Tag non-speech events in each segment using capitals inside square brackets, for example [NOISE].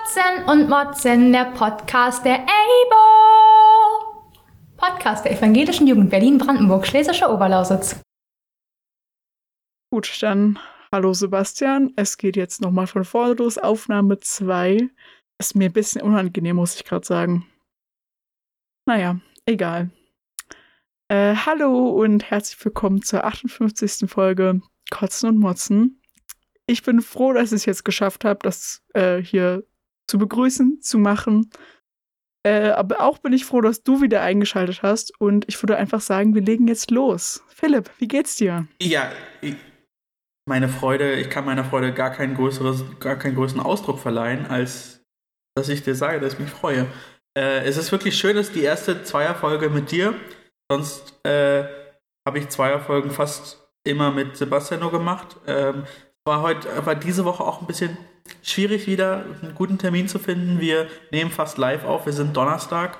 Kotzen und Motzen, der Podcast der EIBO. Podcast der Evangelischen Jugend Berlin-Brandenburg, Schlesische Oberlausitz. Gut, dann hallo Sebastian. Es geht jetzt nochmal von vorne los. Aufnahme 2. Ist mir ein bisschen unangenehm, muss ich gerade sagen. Naja, egal. Äh, hallo und herzlich willkommen zur 58. Folge Kotzen und Motzen ich bin froh, dass ich es jetzt geschafft habe, das äh, hier zu begrüßen, zu machen. Äh, aber auch bin ich froh, dass du wieder eingeschaltet hast. Und ich würde einfach sagen, wir legen jetzt los. Philipp, wie geht's dir? Ja, ich, meine Freude, ich kann meiner Freude gar keinen, größeres, gar keinen größeren Ausdruck verleihen, als dass ich dir sage, dass ich mich freue. Äh, es ist wirklich schön, dass die erste Zweierfolge mit dir. Sonst äh, habe ich Zweierfolgen fast immer mit Sebastian nur gemacht. Ähm, war heute, war diese Woche auch ein bisschen schwierig, wieder einen guten Termin zu finden. Wir nehmen fast live auf. Wir sind Donnerstag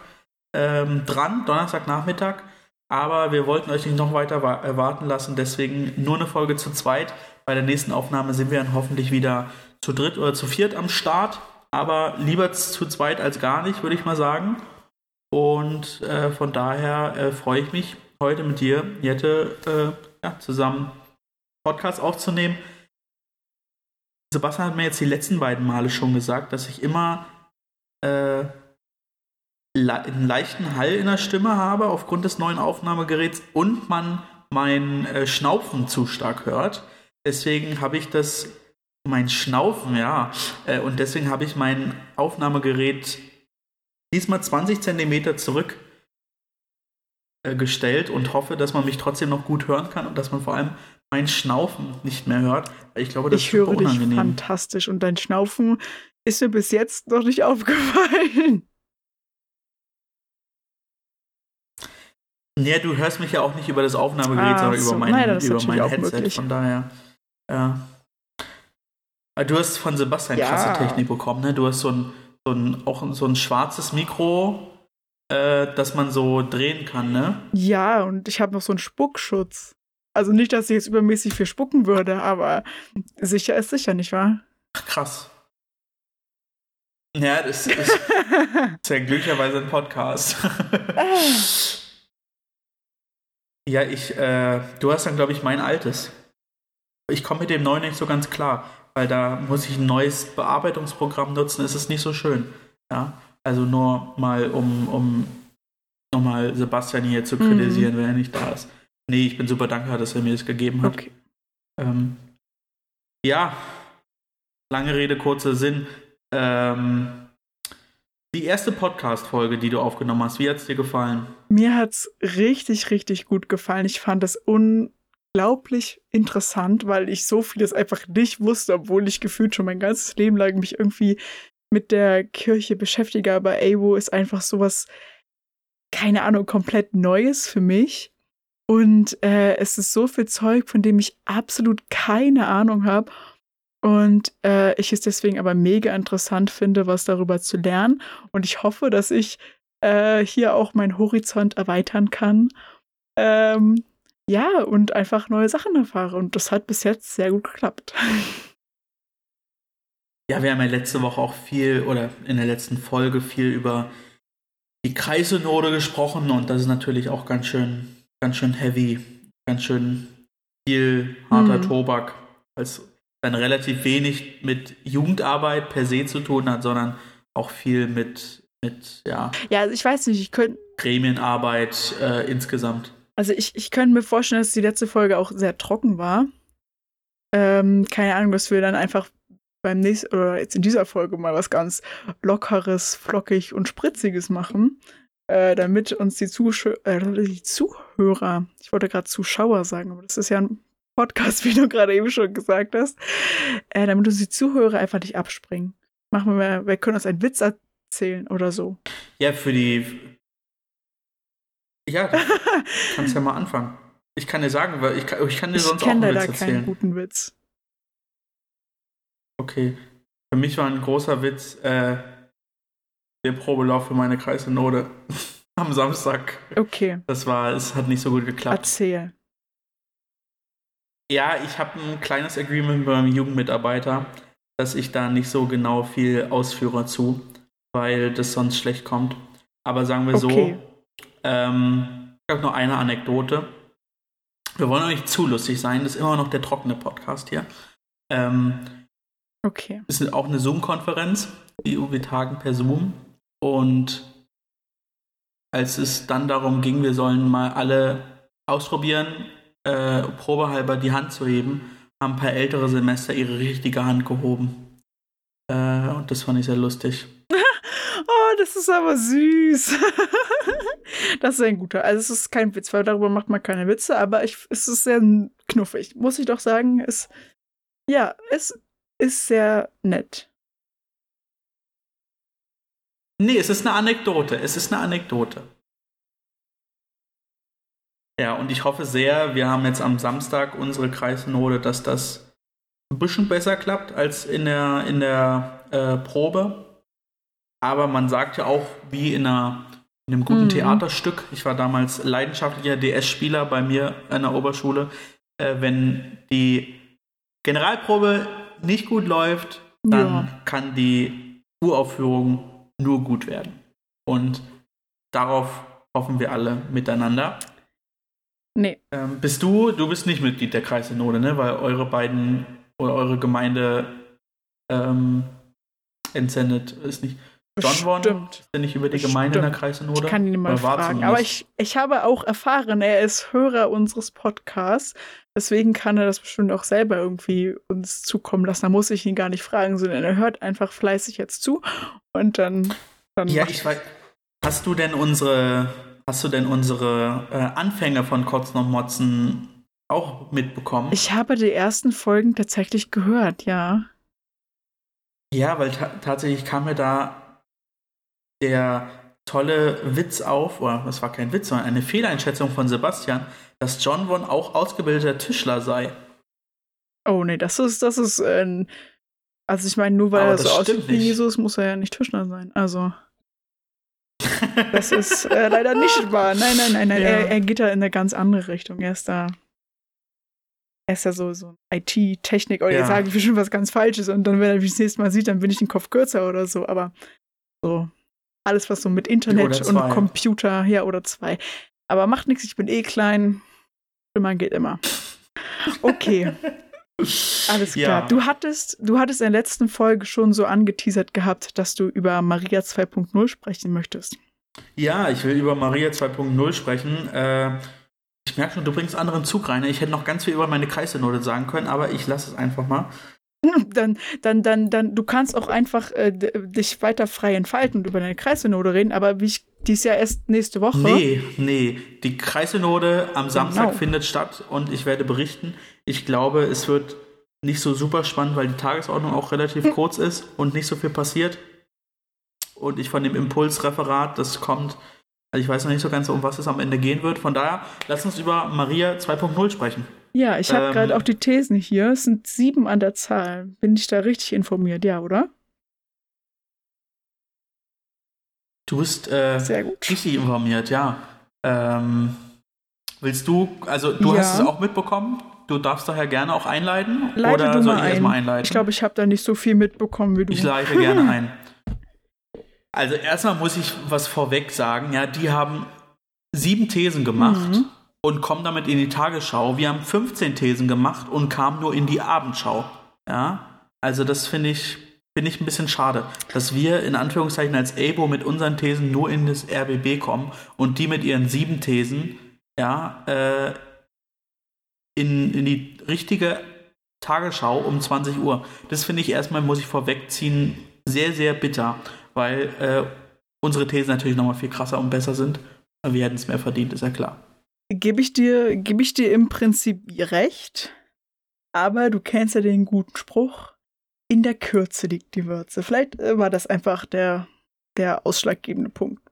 ähm, dran, Donnerstagnachmittag. Aber wir wollten euch nicht noch weiter warten lassen, deswegen nur eine Folge zu zweit. Bei der nächsten Aufnahme sind wir dann hoffentlich wieder zu dritt oder zu viert am Start. Aber lieber zu zweit als gar nicht, würde ich mal sagen. Und äh, von daher äh, freue ich mich, heute mit dir, Jette, äh, ja, zusammen Podcast aufzunehmen. Sebastian hat mir jetzt die letzten beiden Male schon gesagt, dass ich immer äh, einen leichten Hall in der Stimme habe aufgrund des neuen Aufnahmegeräts und man mein äh, Schnaufen zu stark hört. Deswegen habe ich das, mein Schnaufen, ja, äh, und deswegen habe ich mein Aufnahmegerät diesmal 20 Zentimeter zurück äh, gestellt und hoffe, dass man mich trotzdem noch gut hören kann und dass man vor allem mein Schnaufen nicht mehr hört. Ich glaube, das ich ist höre dich fantastisch und dein Schnaufen ist mir bis jetzt noch nicht [LAUGHS] aufgefallen. Ja, du hörst mich ja auch nicht über das Aufnahmegerät, ah, sondern so. über mein, Nein, über mein Headset. Möglich. Von daher, ja. Du hast von Sebastian ja. krasse Technik bekommen, ne? Du hast so ein, so ein, auch so ein schwarzes Mikro, äh, das man so drehen kann, ne? Ja, und ich habe noch so einen Spuckschutz. Also nicht, dass ich jetzt übermäßig viel spucken würde, aber sicher ist sicher, nicht wahr? Ach, krass. Ja, das ist, [LAUGHS] ist ja glücklicherweise ein Podcast. [LAUGHS] ja, ich, äh, du hast dann, glaube ich, mein altes. Ich komme mit dem neuen nicht so ganz klar, weil da muss ich ein neues Bearbeitungsprogramm nutzen. Es ist nicht so schön. Ja, also nur mal, um, um nochmal Sebastian hier zu kritisieren, mhm. wenn er nicht da ist. Nee, ich bin super dankbar, dass er mir das gegeben hat. Okay. Ähm, ja, lange Rede, kurzer Sinn. Ähm, die erste Podcast-Folge, die du aufgenommen hast, wie hat es dir gefallen? Mir hat es richtig, richtig gut gefallen. Ich fand es unglaublich interessant, weil ich so vieles einfach nicht wusste, obwohl ich gefühlt schon mein ganzes Leben lang mich irgendwie mit der Kirche beschäftige. Aber AWO ist einfach sowas, keine Ahnung, komplett Neues für mich. Und äh, es ist so viel Zeug, von dem ich absolut keine Ahnung habe. Und äh, ich es deswegen aber mega interessant finde, was darüber zu lernen. Und ich hoffe, dass ich äh, hier auch meinen Horizont erweitern kann. Ähm, ja, und einfach neue Sachen erfahre. Und das hat bis jetzt sehr gut geklappt. [LAUGHS] Ja, wir haben ja letzte Woche auch viel oder in der letzten Folge viel über die Kreisynode gesprochen und das ist natürlich auch ganz schön ganz schön heavy, ganz schön viel harter mhm. Tobak, es dann relativ wenig mit Jugendarbeit per se zu tun hat, sondern auch viel mit, mit ja. Ja, also ich weiß nicht, ich könnte. Gremienarbeit äh, insgesamt. Also ich, ich könnte mir vorstellen, dass die letzte Folge auch sehr trocken war. Ähm, keine Ahnung, dass wir dann einfach beim nächsten oder jetzt in dieser Folge mal was ganz Lockeres, flockig und Spritziges machen äh, damit uns die, Zusch äh, die Zuhörer, ich wollte gerade Zuschauer sagen, aber das ist ja ein Podcast, [LAUGHS] wie du gerade eben schon gesagt hast, äh, damit uns die Zuhörer einfach nicht abspringen. Machen wir, wir können uns einen Witz erzählen oder so. Ja, für die. Ja, [LAUGHS] kannst ja mal anfangen. Ich kann dir sagen, weil ich kann, ich kann dir sonst auch einen Witz erzählen. Ich kenne keinen guten Witz. Okay. Für mich war ein großer Witz, äh, der Probelauf für meine Kreisnode [LAUGHS] am Samstag. Okay. Das war, es hat nicht so gut geklappt. Erzähl. Ja, ich habe ein kleines Agreement mit meinem Jugendmitarbeiter, dass ich da nicht so genau viel ausführe zu, weil das sonst schlecht kommt. Aber sagen wir okay. so, ähm, ich habe nur eine Anekdote. Wir wollen auch nicht zu lustig sein, das ist immer noch der trockene Podcast hier. Ähm, okay. Es ist auch eine Zoom-Konferenz, wir tagen per Zoom und als es dann darum ging, wir sollen mal alle ausprobieren, äh, probehalber die Hand zu heben, haben ein paar ältere Semester ihre richtige Hand gehoben. Äh, und das fand ich sehr lustig. [LAUGHS] oh, das ist aber süß. [LAUGHS] das ist ein guter. Also es ist kein Witz, weil darüber macht man keine Witze, aber ich, es ist sehr knuffig, muss ich doch sagen. Es, ja, es ist sehr nett. Nee, es ist eine Anekdote. Es ist eine Anekdote. Ja, und ich hoffe sehr, wir haben jetzt am Samstag unsere Kreisnode, dass das ein bisschen besser klappt als in der, in der äh, Probe. Aber man sagt ja auch, wie in, einer, in einem guten mhm. Theaterstück, ich war damals leidenschaftlicher DS-Spieler bei mir an der Oberschule, äh, wenn die Generalprobe nicht gut läuft, dann ja. kann die Uraufführung nur gut werden. Und darauf hoffen wir alle miteinander. Nee. Ähm, bist du, du bist nicht Mitglied der Kreissynode, ne? Weil eure beiden oder eure Gemeinde ähm, entsendet ist nicht. John Won ist ja nicht über die Gemeinde in der Kreissynode. Ich kann ihn mal fragen. Aber ich, ich habe auch erfahren, er ist Hörer unseres Podcasts. Deswegen kann er das bestimmt auch selber irgendwie uns zukommen lassen. Da muss ich ihn gar nicht fragen, sondern er hört einfach fleißig jetzt zu und dann. dann ja, ich weiß. Hast du denn unsere, hast du denn unsere äh, Anfänge von Kotzen und Motzen auch mitbekommen? Ich habe die ersten Folgen tatsächlich gehört, ja. Ja, weil ta tatsächlich kam mir da der tolle Witz auf, oder das war kein Witz, sondern eine Fehleinschätzung von Sebastian, dass John Won auch ausgebildeter Tischler sei. Oh nee, das ist, das ist, äh, also ich meine, nur weil Aber er so aussieht wie Jesus, muss er ja nicht Tischler sein. Also. [LAUGHS] das ist äh, leider nicht wahr. Nein, nein, nein, nein. Ja. Er, er, geht da in eine ganz andere Richtung. Er ist da. Er ist ja so, so IT-Technik. Oder ja. jetzt sage ich bestimmt was ganz Falsches und dann, wenn er mich das nächste Mal sieht, dann bin ich den Kopf kürzer oder so. Aber so, alles, was so mit Internet und Computer, ja, oder zwei. Aber macht nichts, ich bin eh klein. Stimmern geht immer. Okay. [LAUGHS] Alles klar. Ja. Du hattest, du hattest in der letzten Folge schon so angeteasert gehabt, dass du über Maria 2.0 sprechen möchtest. Ja, ich will über Maria 2.0 sprechen. Äh, ich merke schon, du bringst anderen Zug rein. Ich hätte noch ganz viel über meine Kreisenote sagen können, aber ich lasse es einfach mal. [LAUGHS] Dann, dann, dann, dann, du kannst auch einfach äh, dich weiter frei entfalten und über deine Kreissynode reden, aber wie ich dies ja erst nächste Woche. Nee, nee. Die Kreissynode am Samstag genau. findet statt und ich werde berichten. Ich glaube, es wird nicht so super spannend, weil die Tagesordnung auch relativ hm. kurz ist und nicht so viel passiert. Und ich von dem Impulsreferat, das kommt, also ich weiß noch nicht so ganz, um was es am Ende gehen wird. Von daher, lass uns über Maria 2.0 sprechen. Ja, ich habe ähm, gerade auch die Thesen hier. Es sind sieben an der Zahl. Bin ich da richtig informiert, ja, oder? Du bist äh, Sehr gut. richtig informiert, ja. Ähm, willst du, also du ja. hast es auch mitbekommen? Du darfst daher gerne auch einleiten? Leite oder soll ich ein. erstmal einleiten? Ich glaube, ich habe da nicht so viel mitbekommen wie du. Ich leite gerne ein. Also erstmal muss ich was vorweg sagen. Ja, die haben sieben Thesen gemacht. Mhm und kommen damit in die Tagesschau. Wir haben 15 Thesen gemacht und kamen nur in die Abendschau. Ja, also das finde ich, finde ich ein bisschen schade, dass wir in Anführungszeichen als ABO mit unseren Thesen nur in das RBB kommen und die mit ihren sieben Thesen, ja, äh, in, in die richtige Tagesschau um 20 Uhr. Das finde ich erstmal, muss ich vorwegziehen, sehr, sehr bitter, weil äh, unsere Thesen natürlich nochmal viel krasser und besser sind. Wir hätten es mehr verdient, ist ja klar gebe ich dir, gebe ich dir im Prinzip recht. Aber du kennst ja den guten Spruch. In der Kürze liegt die Würze. Vielleicht äh, war das einfach der, der ausschlaggebende Punkt.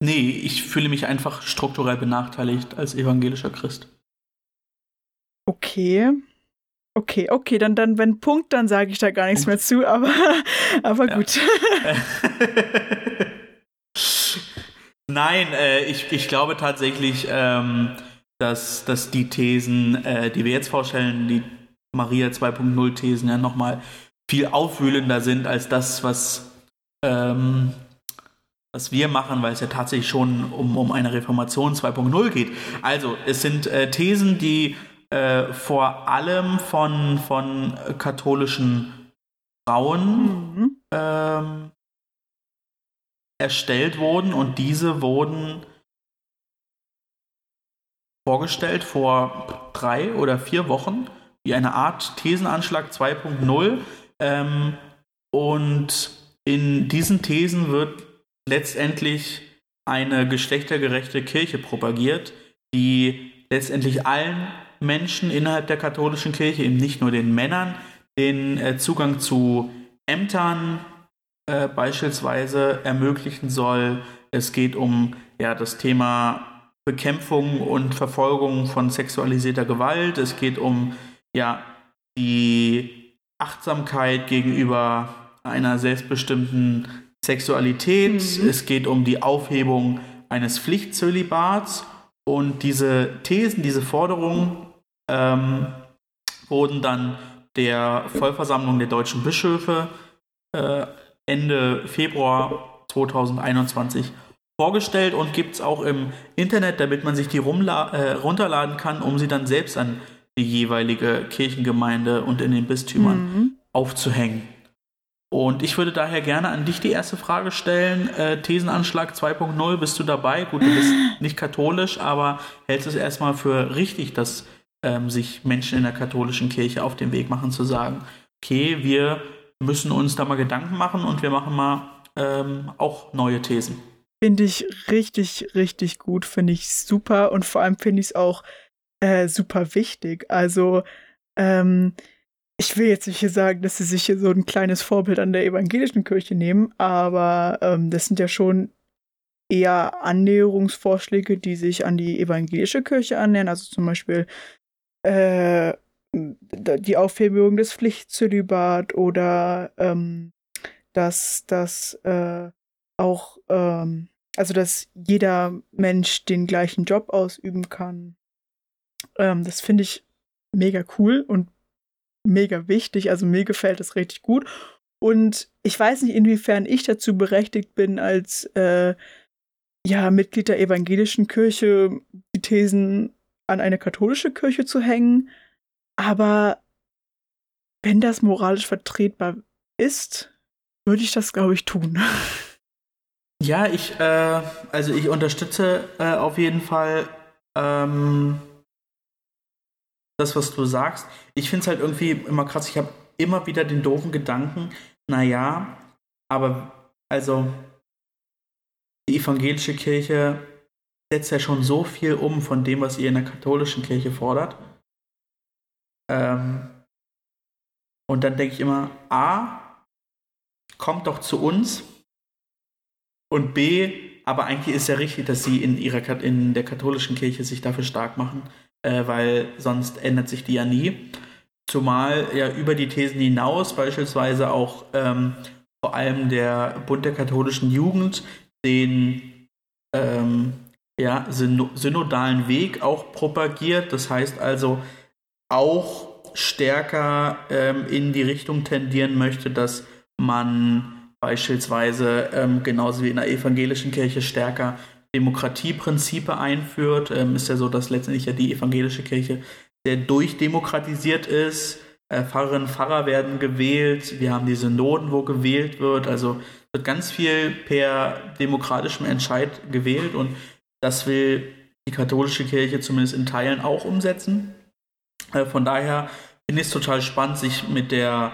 Nee, ich fühle mich einfach strukturell benachteiligt als evangelischer Christ. Okay. Okay, okay, dann, dann wenn Punkt, dann sage ich da gar nichts Punkt. mehr zu, aber, [LAUGHS] aber gut. [LAUGHS] [LAUGHS] Nein, äh, ich, ich glaube tatsächlich, ähm, dass, dass die Thesen, äh, die wir jetzt vorstellen, die Maria 2.0 Thesen ja nochmal viel aufwühlender sind als das, was, ähm, was wir machen, weil es ja tatsächlich schon um, um eine Reformation 2.0 geht. Also es sind äh, Thesen, die äh, vor allem von, von katholischen Frauen mhm. ähm, erstellt wurden und diese wurden vorgestellt vor drei oder vier Wochen wie eine Art Thesenanschlag 2.0. Ähm, und in diesen Thesen wird letztendlich eine geschlechtergerechte Kirche propagiert, die letztendlich allen Menschen innerhalb der katholischen Kirche, eben nicht nur den Männern, den äh, Zugang zu Ämtern äh, beispielsweise ermöglichen soll. Es geht um ja, das Thema Bekämpfung und Verfolgung von sexualisierter Gewalt. Es geht um ja, die Achtsamkeit gegenüber einer selbstbestimmten Sexualität. Mhm. Es geht um die Aufhebung eines Pflichtzölibats. Und diese Thesen, diese Forderungen ähm, wurden dann der Vollversammlung der deutschen Bischöfe äh, Ende Februar 2021 vorgestellt und gibt es auch im Internet, damit man sich die äh, runterladen kann, um sie dann selbst an die jeweilige Kirchengemeinde und in den Bistümern mhm. aufzuhängen. Und ich würde daher gerne an dich die erste Frage stellen. Äh, Thesenanschlag 2.0, bist du dabei? Gut, du bist [LAUGHS] nicht katholisch, aber hältst du es erstmal für richtig, dass ähm, sich Menschen in der katholischen Kirche auf den Weg machen, zu sagen, okay, wir müssen uns da mal Gedanken machen und wir machen mal ähm, auch neue Thesen. Finde ich richtig, richtig gut, finde ich super und vor allem finde ich es auch äh, super wichtig. Also, ähm, ich will jetzt nicht hier sagen, dass sie sich hier so ein kleines Vorbild an der evangelischen Kirche nehmen, aber ähm, das sind ja schon eher Annäherungsvorschläge, die sich an die evangelische Kirche annähern. Also zum Beispiel äh, die Aufhebung des Pflichtzölibat oder ähm, dass das äh, auch ähm, also dass jeder Mensch den gleichen Job ausüben kann. Ähm, das finde ich mega cool und mega wichtig. Also mir gefällt das richtig gut. Und ich weiß nicht, inwiefern ich dazu berechtigt bin, als äh, ja, Mitglied der evangelischen Kirche die Thesen an eine katholische Kirche zu hängen. Aber wenn das moralisch vertretbar ist, würde ich das, glaube ich, tun. [LAUGHS] Ja, ich, äh, also ich unterstütze äh, auf jeden Fall ähm, das, was du sagst. Ich finde es halt irgendwie immer krass. Ich habe immer wieder den doofen Gedanken, naja, aber also die evangelische Kirche setzt ja schon so viel um von dem, was ihr in der katholischen Kirche fordert. Ähm, und dann denke ich immer, A, kommt doch zu uns und B, aber eigentlich ist ja richtig, dass sie in ihrer in der katholischen Kirche sich dafür stark machen, äh, weil sonst ändert sich die ja nie. Zumal ja über die Thesen hinaus beispielsweise auch ähm, vor allem der Bund der katholischen Jugend den ähm, ja, synodalen Weg auch propagiert. Das heißt also auch stärker ähm, in die Richtung tendieren möchte, dass man beispielsweise ähm, genauso wie in der evangelischen Kirche stärker Demokratieprinzipe einführt. Ähm, ist ja so, dass letztendlich ja die evangelische Kirche sehr durchdemokratisiert ist. Äh, Pfarrerinnen und Pfarrer werden gewählt. Wir haben die Synoden, wo gewählt wird. Also wird ganz viel per demokratischem Entscheid gewählt und das will die katholische Kirche zumindest in Teilen auch umsetzen. Äh, von daher finde ich es total spannend, sich mit der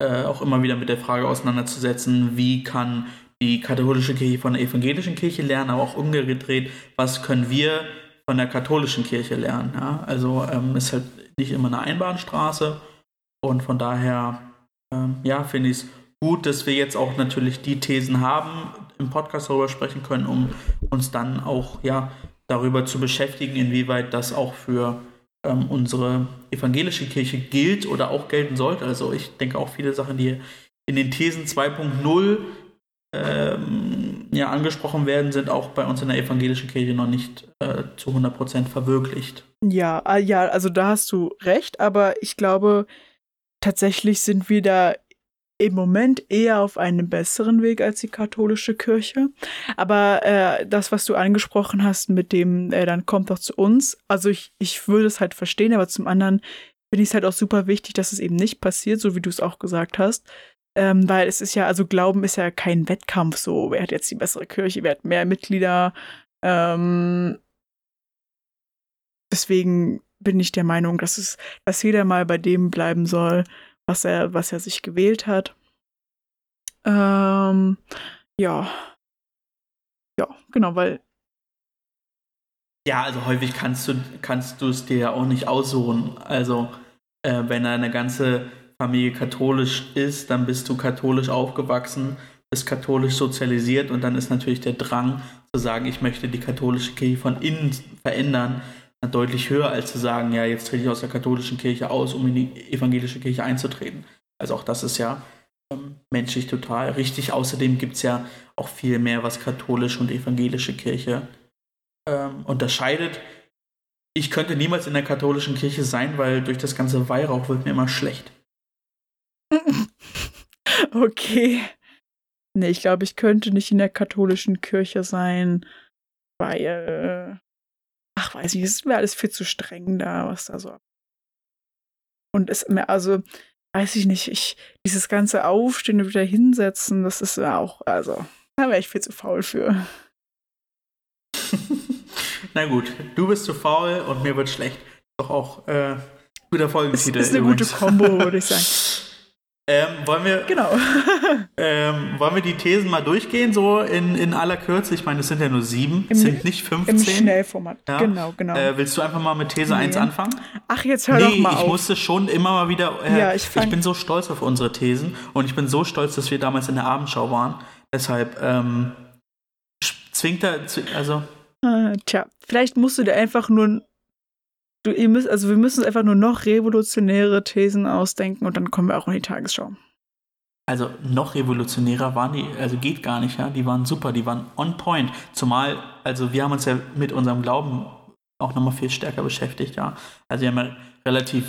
äh, auch immer wieder mit der Frage auseinanderzusetzen, wie kann die katholische Kirche von der evangelischen Kirche lernen, aber auch umgedreht, was können wir von der katholischen Kirche lernen. Ja? Also ähm, ist halt nicht immer eine Einbahnstraße und von daher ähm, ja, finde ich es gut, dass wir jetzt auch natürlich die Thesen haben, im Podcast darüber sprechen können, um uns dann auch ja darüber zu beschäftigen, inwieweit das auch für ähm, unsere evangelische Kirche gilt oder auch gelten sollte. Also ich denke auch viele Sachen, die in den Thesen 2.0 ähm, ja, angesprochen werden, sind auch bei uns in der evangelischen Kirche noch nicht äh, zu 100% verwirklicht. Ja, ah, ja, also da hast du recht, aber ich glaube, tatsächlich sind wir da im Moment eher auf einem besseren Weg als die katholische Kirche. Aber äh, das, was du angesprochen hast mit dem, äh, dann kommt doch zu uns, also ich, ich würde es halt verstehen, aber zum anderen finde ich es halt auch super wichtig, dass es eben nicht passiert, so wie du es auch gesagt hast. Ähm, weil es ist ja, also Glauben ist ja kein Wettkampf so, wer hat jetzt die bessere Kirche, wer hat mehr Mitglieder. Ähm, deswegen bin ich der Meinung, dass es, dass jeder mal bei dem bleiben soll, was er, was er sich gewählt hat. Ähm, ja. Ja, genau, weil. Ja, also häufig kannst du kannst es dir ja auch nicht aussuchen. Also äh, wenn eine ganze Familie katholisch ist, dann bist du katholisch aufgewachsen, bist katholisch sozialisiert und dann ist natürlich der Drang zu sagen, ich möchte die katholische Kirche von innen verändern, deutlich höher, als zu sagen, ja, jetzt trete ich aus der katholischen Kirche aus, um in die evangelische Kirche einzutreten. Also auch das ist ja ähm, menschlich total richtig. Außerdem gibt es ja auch viel mehr, was katholische und evangelische Kirche ähm, unterscheidet. Ich könnte niemals in der katholischen Kirche sein, weil durch das ganze Weihrauch wird mir immer schlecht. [LAUGHS] Okay. Nee, ich glaube, ich könnte nicht in der katholischen Kirche sein, weil ach, weiß ich, es ist mir alles viel zu streng da, was da so. Und ist mir, also, weiß ich nicht, ich, dieses ganze Aufstehen und wieder hinsetzen, das ist ja auch, also, da wäre ich viel zu faul für. [LAUGHS] Na gut, du bist zu faul und mir wird schlecht. Doch auch äh, guter Folgentitel. Das ist eine übrigens. gute Kombo, würde ich [LAUGHS] sagen. Ähm, wollen wir, genau. [LAUGHS] ähm, wollen wir die Thesen mal durchgehen, so in, in aller Kürze? Ich meine, es sind ja nur sieben, es sind nicht 15. Im Schnellformat, ja. genau, genau. Äh, willst du einfach mal mit These nee. 1 anfangen? Ach, jetzt hör nee, doch mal ich auf. ich musste schon immer mal wieder, äh, ja, ich, ich bin so stolz auf unsere Thesen und ich bin so stolz, dass wir damals in der Abendschau waren. Deshalb ähm, zwingt er, also... Äh, tja, vielleicht musst du dir einfach nur Du, ihr müsst, also wir müssen einfach nur noch revolutionäre Thesen ausdenken und dann kommen wir auch in die Tagesschau. Also noch revolutionärer waren die, also geht gar nicht, ja. Die waren super, die waren on point. Zumal, also wir haben uns ja mit unserem Glauben auch nochmal viel stärker beschäftigt, ja. Also wir haben ja relativ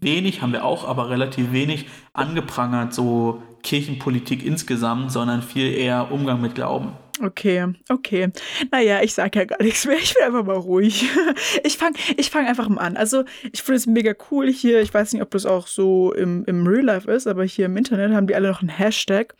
wenig, haben wir auch, aber relativ wenig angeprangert, so Kirchenpolitik insgesamt, sondern viel eher Umgang mit Glauben. Okay, okay. Naja, ich sag ja gar nichts mehr. Ich bin einfach mal ruhig. [LAUGHS] Ich fange ich fang einfach mal an. Also, ich finde es mega cool hier. Ich weiß nicht, ob das auch so im, im Real Life ist, aber hier im Internet haben die alle noch einen Hashtag.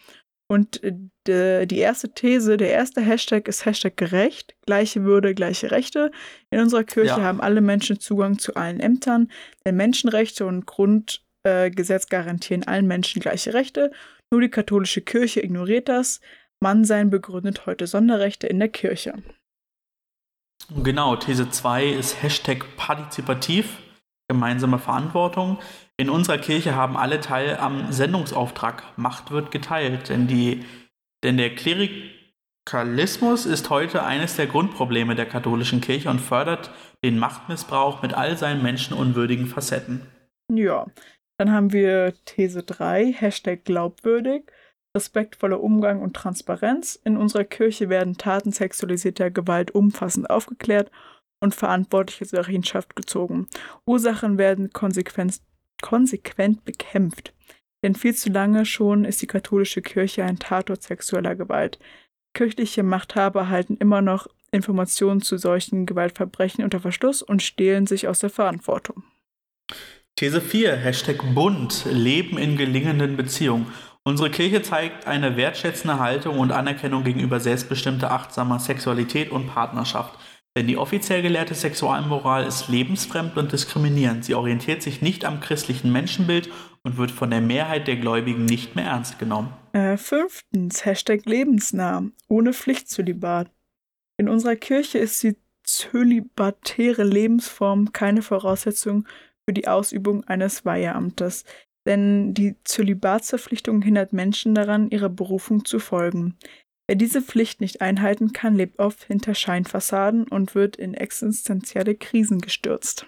Und äh, die erste These, der erste Hashtag ist Hashtag gerecht. Gleiche Würde, gleiche Rechte. In unserer Kirche ja. haben alle Menschen Zugang zu allen Ämtern. Denn Menschenrechte und Grundgesetz äh, garantieren allen Menschen gleiche Rechte. Nur die katholische Kirche ignoriert das. Mannsein begründet heute Sonderrechte in der Kirche. Genau, These 2 ist Hashtag partizipativ, gemeinsame Verantwortung. In unserer Kirche haben alle Teil am Sendungsauftrag. Macht wird geteilt, denn, die, denn der Klerikalismus ist heute eines der Grundprobleme der katholischen Kirche und fördert den Machtmissbrauch mit all seinen menschenunwürdigen Facetten. Ja, dann haben wir These 3, Hashtag glaubwürdig respektvoller Umgang und Transparenz. In unserer Kirche werden Taten sexualisierter Gewalt umfassend aufgeklärt und Verantwortliche zur Rechenschaft gezogen. Ursachen werden konsequent, bekämpft. Denn viel zu lange schon ist die katholische Kirche ein Tatort sexueller Gewalt. Kirchliche Machthaber halten immer noch Informationen zu solchen Gewaltverbrechen unter Verschluss und stehlen sich aus der Verantwortung. These 4, Hashtag Bund, Leben in gelingenden Beziehungen. Unsere Kirche zeigt eine wertschätzende Haltung und Anerkennung gegenüber selbstbestimmter, achtsamer Sexualität und Partnerschaft. Denn die offiziell gelehrte Sexualmoral ist lebensfremd und diskriminierend. Sie orientiert sich nicht am christlichen Menschenbild und wird von der Mehrheit der Gläubigen nicht mehr ernst genommen. Äh, fünftens, Hashtag lebensnah, ohne Pflichtzölibat. In unserer Kirche ist die zölibatäre Lebensform keine Voraussetzung für die Ausübung eines Weiheamtes denn die Zölibatsverpflichtung hindert Menschen daran, ihrer Berufung zu folgen. Wer diese Pflicht nicht einhalten kann, lebt oft hinter Scheinfassaden und wird in existenzielle Krisen gestürzt.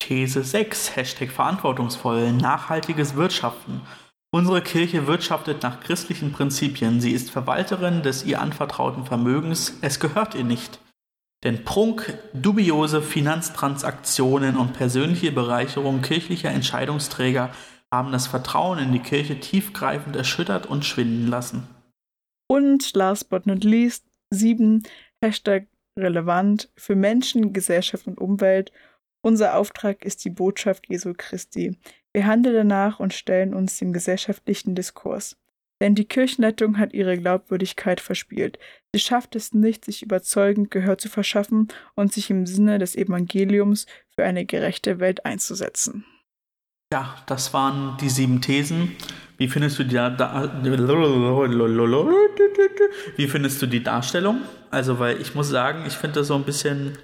These 6, Hashtag verantwortungsvoll, nachhaltiges Wirtschaften. Unsere Kirche wirtschaftet nach christlichen Prinzipien. Sie ist Verwalterin des ihr anvertrauten Vermögens. Es gehört ihr nicht. Denn Prunk, dubiose Finanztransaktionen und persönliche Bereicherung kirchlicher Entscheidungsträger haben das Vertrauen in die Kirche tiefgreifend erschüttert und schwinden lassen. Und last but not least, sieben, Hashtag relevant für Menschen, Gesellschaft und Umwelt. Unser Auftrag ist die Botschaft Jesu Christi. Wir handeln danach und stellen uns dem gesellschaftlichen Diskurs. Denn die Kirchenleitung hat ihre Glaubwürdigkeit verspielt. Sie schafft es nicht, sich überzeugend Gehör zu verschaffen und sich im Sinne des Evangeliums für eine gerechte Welt einzusetzen. Ja, das waren die sieben Thesen. Wie findest du die, da Wie findest du die Darstellung? Also, weil ich muss sagen, ich finde das so ein bisschen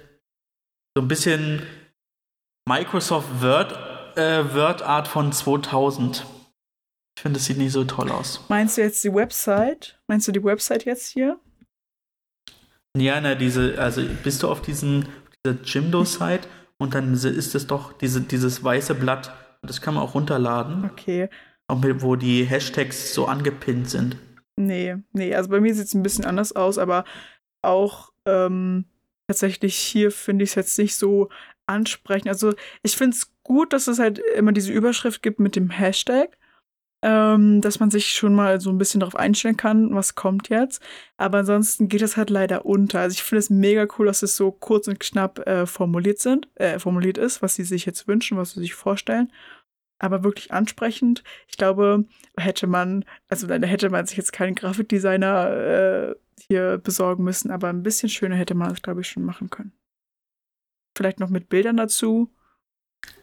so ein bisschen Microsoft Word äh, Word Art von 2000. Ich finde, es sieht nicht so toll aus. Meinst du jetzt die Website? Meinst du die Website jetzt hier? Ja, na, diese, also bist du auf diesen, dieser Jimdo-Site und dann ist es doch diese, dieses weiße Blatt, das kann man auch runterladen. Okay. Wo die Hashtags so angepinnt sind. Nee, nee, also bei mir sieht es ein bisschen anders aus, aber auch ähm, tatsächlich hier finde ich es jetzt nicht so ansprechend. Also ich finde es gut, dass es halt immer diese Überschrift gibt mit dem Hashtag ähm, dass man sich schon mal so ein bisschen darauf einstellen kann, was kommt jetzt. Aber ansonsten geht es halt leider unter. Also ich finde es mega cool, dass es so kurz und knapp äh, formuliert sind, äh, formuliert ist, was sie sich jetzt wünschen, was sie sich vorstellen. Aber wirklich ansprechend. Ich glaube, hätte man, also da hätte man sich jetzt keinen Grafikdesigner äh, hier besorgen müssen, aber ein bisschen schöner hätte man es, glaube ich, schon machen können. Vielleicht noch mit Bildern dazu,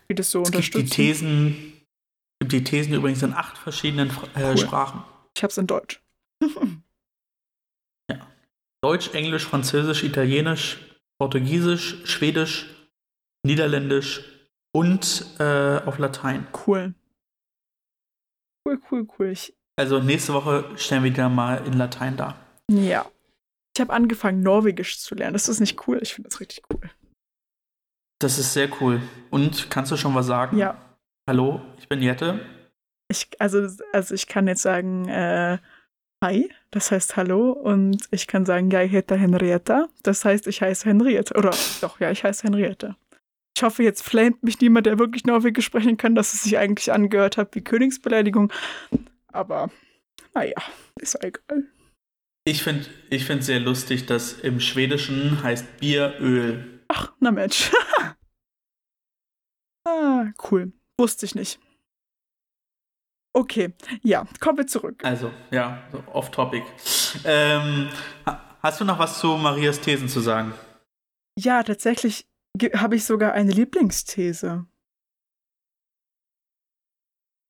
wie das so es unterstützt. Die Thesen gibt die Thesen übrigens in acht verschiedenen äh, cool. Sprachen. Ich hab's in Deutsch. [LAUGHS] ja. Deutsch, Englisch, Französisch, Italienisch, Portugiesisch, Schwedisch, Niederländisch und äh, auf Latein. Cool. Cool, cool, cool. Ich also nächste Woche stellen wir wieder mal in Latein dar. Ja. Ich habe angefangen, Norwegisch zu lernen. Das ist nicht cool. Ich finde das richtig cool. Das ist sehr cool. Und kannst du schon was sagen? Ja. Hallo, ich bin Jette. Ich, also, also ich kann jetzt sagen, äh, Hi, das heißt Hallo. Und ich kann sagen, ja, ich heiße Henrietta. Das heißt, ich heiße Henriette. Oder doch, ja, ich heiße Henriette. Ich hoffe, jetzt flamet mich niemand, der wirklich Norwegisch sprechen kann, dass es sich eigentlich angehört hat wie Königsbeleidigung. Aber naja, ist egal. Ich finde ich find sehr lustig, dass im Schwedischen heißt Bier Öl. Ach, na Mensch. [LAUGHS] ah, cool. Wusste ich nicht. Okay, ja, kommen wir zurück. Also, ja, so off-topic. Ähm, hast du noch was zu Marias Thesen zu sagen? Ja, tatsächlich habe ich sogar eine Lieblingsthese.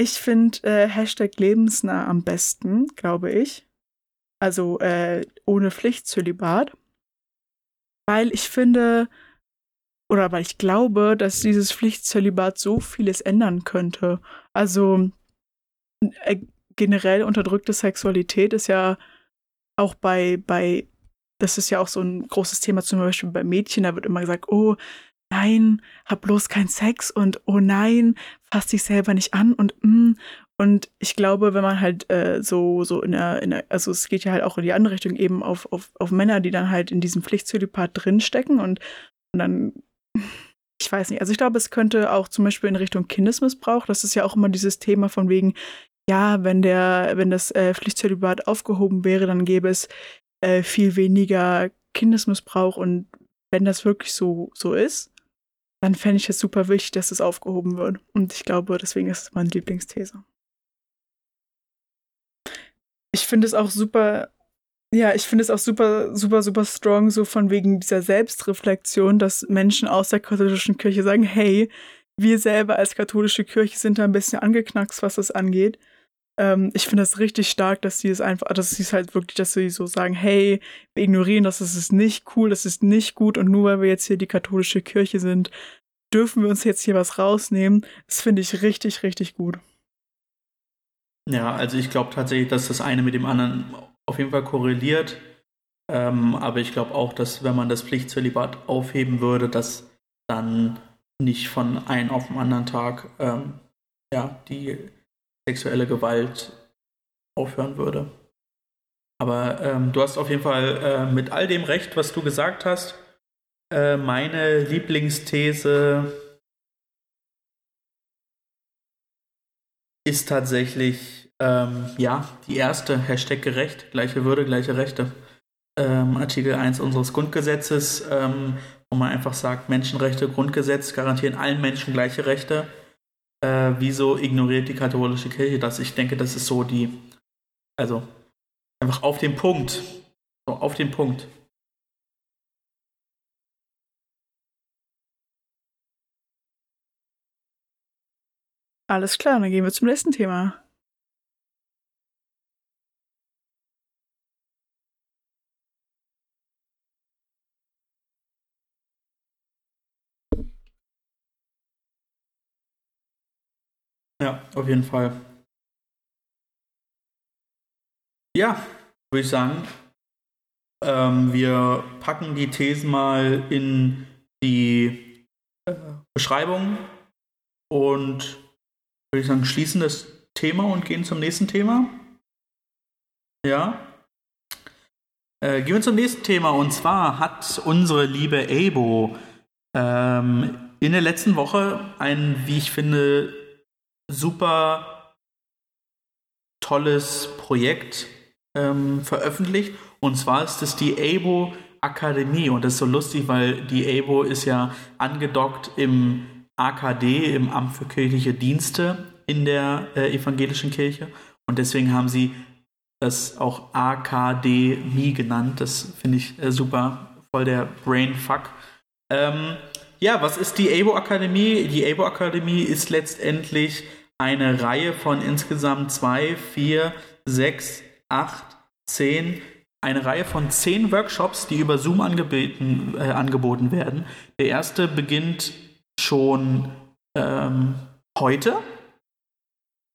Ich finde äh, Hashtag lebensnah am besten, glaube ich. Also äh, ohne Pflichtzölibat. Weil ich finde, oder weil ich glaube, dass dieses Pflichtzölibat so vieles ändern könnte. Also äh, generell unterdrückte Sexualität ist ja auch bei, bei, das ist ja auch so ein großes Thema, zum Beispiel bei Mädchen, da wird immer gesagt, oh nein, hab bloß keinen Sex und oh nein, fass dich selber nicht an und mm. Und ich glaube, wenn man halt äh, so, so in der, in der, also es geht ja halt auch in die andere Richtung eben auf, auf, auf Männer, die dann halt in diesem Pflichtzölibat drinstecken und, und dann [LAUGHS] ich weiß nicht. Also ich glaube, es könnte auch zum Beispiel in Richtung Kindesmissbrauch, das ist ja auch immer dieses Thema von wegen, ja, wenn der, wenn das äh, Pflichtzölibat aufgehoben wäre, dann gäbe es äh, viel weniger Kindesmissbrauch und wenn das wirklich so, so ist, dann fände ich es super wichtig, dass es aufgehoben wird. Und ich glaube, deswegen ist es meine Lieblingsthese. Ich finde es auch super ja, ich finde es auch super, super, super strong, so von wegen dieser Selbstreflexion, dass Menschen aus der katholischen Kirche sagen, hey, wir selber als katholische Kirche sind da ein bisschen angeknackst, was das angeht. Ähm, ich finde das richtig stark, dass sie es einfach, dass sie es halt wirklich, dass sie so sagen, hey, wir ignorieren das, das ist nicht cool, das ist nicht gut und nur weil wir jetzt hier die katholische Kirche sind, dürfen wir uns jetzt hier was rausnehmen. Das finde ich richtig, richtig gut. Ja, also ich glaube tatsächlich, dass das eine mit dem anderen auf jeden Fall korreliert. Ähm, aber ich glaube auch, dass wenn man das Pflichtzölibat aufheben würde, dass dann nicht von einem auf den anderen Tag ähm, ja, die sexuelle Gewalt aufhören würde. Aber ähm, du hast auf jeden Fall äh, mit all dem recht, was du gesagt hast. Äh, meine Lieblingsthese ist tatsächlich, ähm, ja, die erste, Hashtag gerecht, gleiche Würde, gleiche Rechte. Ähm, Artikel 1 unseres Grundgesetzes, ähm, wo man einfach sagt, Menschenrechte, Grundgesetz garantieren allen Menschen gleiche Rechte. Äh, wieso ignoriert die katholische Kirche das? Ich denke, das ist so die, also einfach auf den Punkt. So, auf den Punkt. Alles klar, dann gehen wir zum nächsten Thema. Ja, auf jeden Fall. Ja, würde ich sagen, ähm, wir packen die Thesen mal in die äh, Beschreibung und würde ich sagen, schließen das Thema und gehen zum nächsten Thema. Ja. Äh, gehen wir zum nächsten Thema und zwar hat unsere liebe Abo ähm, in der letzten Woche ein, wie ich finde, super tolles Projekt ähm, veröffentlicht. Und zwar ist es die ABO Akademie. Und das ist so lustig, weil die ABO ist ja angedockt im AKD, im Amt für kirchliche Dienste in der äh, evangelischen Kirche. Und deswegen haben sie das auch Akademie genannt. Das finde ich äh, super. Voll der Brainfuck. Ähm, ja, was ist die ABO Akademie? Die ABO Akademie ist letztendlich eine Reihe von insgesamt zwei, vier, sechs, 8, 10, eine Reihe von zehn Workshops, die über Zoom angeboten, äh, angeboten werden. Der erste beginnt schon ähm, heute.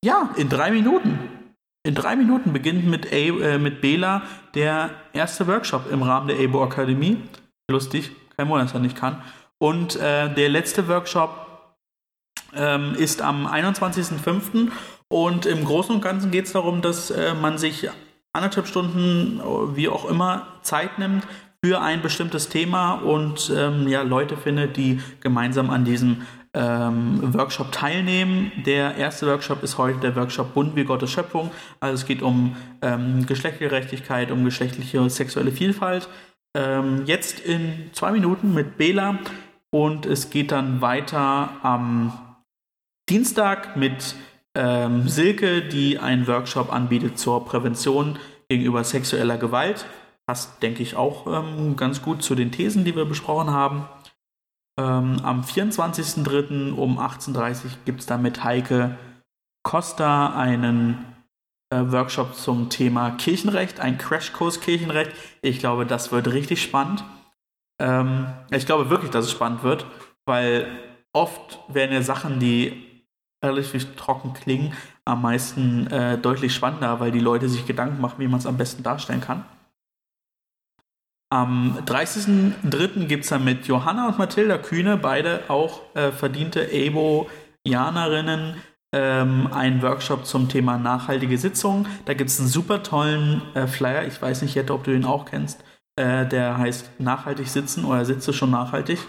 Ja, in drei Minuten. In drei Minuten beginnt mit, A, äh, mit Bela der erste Workshop im Rahmen der ABO Akademie. Lustig, kein Wunder, dass er nicht kann. Und äh, der letzte Workshop ähm, ist am 21.05. Und im Großen und Ganzen geht es darum, dass äh, man sich anderthalb Stunden, wie auch immer, Zeit nimmt für ein bestimmtes Thema und ähm, ja, Leute findet, die gemeinsam an diesem ähm, Workshop teilnehmen. Der erste Workshop ist heute der Workshop Bund wie Gottes Schöpfung. Also es geht um ähm, Geschlechtergerechtigkeit, um geschlechtliche sexuelle Vielfalt. Ähm, jetzt in zwei Minuten mit Bela und es geht dann weiter am Dienstag mit ähm, Silke, die einen Workshop anbietet zur Prävention gegenüber sexueller Gewalt. Passt, denke ich, auch ähm, ganz gut zu den Thesen, die wir besprochen haben. Ähm, am 24.03. um 18.30 Uhr gibt es dann mit Heike Costa einen äh, Workshop zum Thema Kirchenrecht, ein Crashkurs Kirchenrecht. Ich glaube, das wird richtig spannend. Ähm, ich glaube wirklich, dass es spannend wird, weil oft werden ja Sachen, die relativ trocken klingen, am meisten äh, deutlich spannender, weil die Leute sich Gedanken machen, wie man es am besten darstellen kann. Am 30.03. gibt es dann mit Johanna und Mathilda Kühne, beide auch äh, verdiente Ebo-Janerinnen, ähm, einen Workshop zum Thema nachhaltige Sitzung. Da gibt es einen super tollen äh, Flyer, ich weiß nicht jetzt, ob du den auch kennst, äh, der heißt Nachhaltig sitzen oder Sitze schon nachhaltig.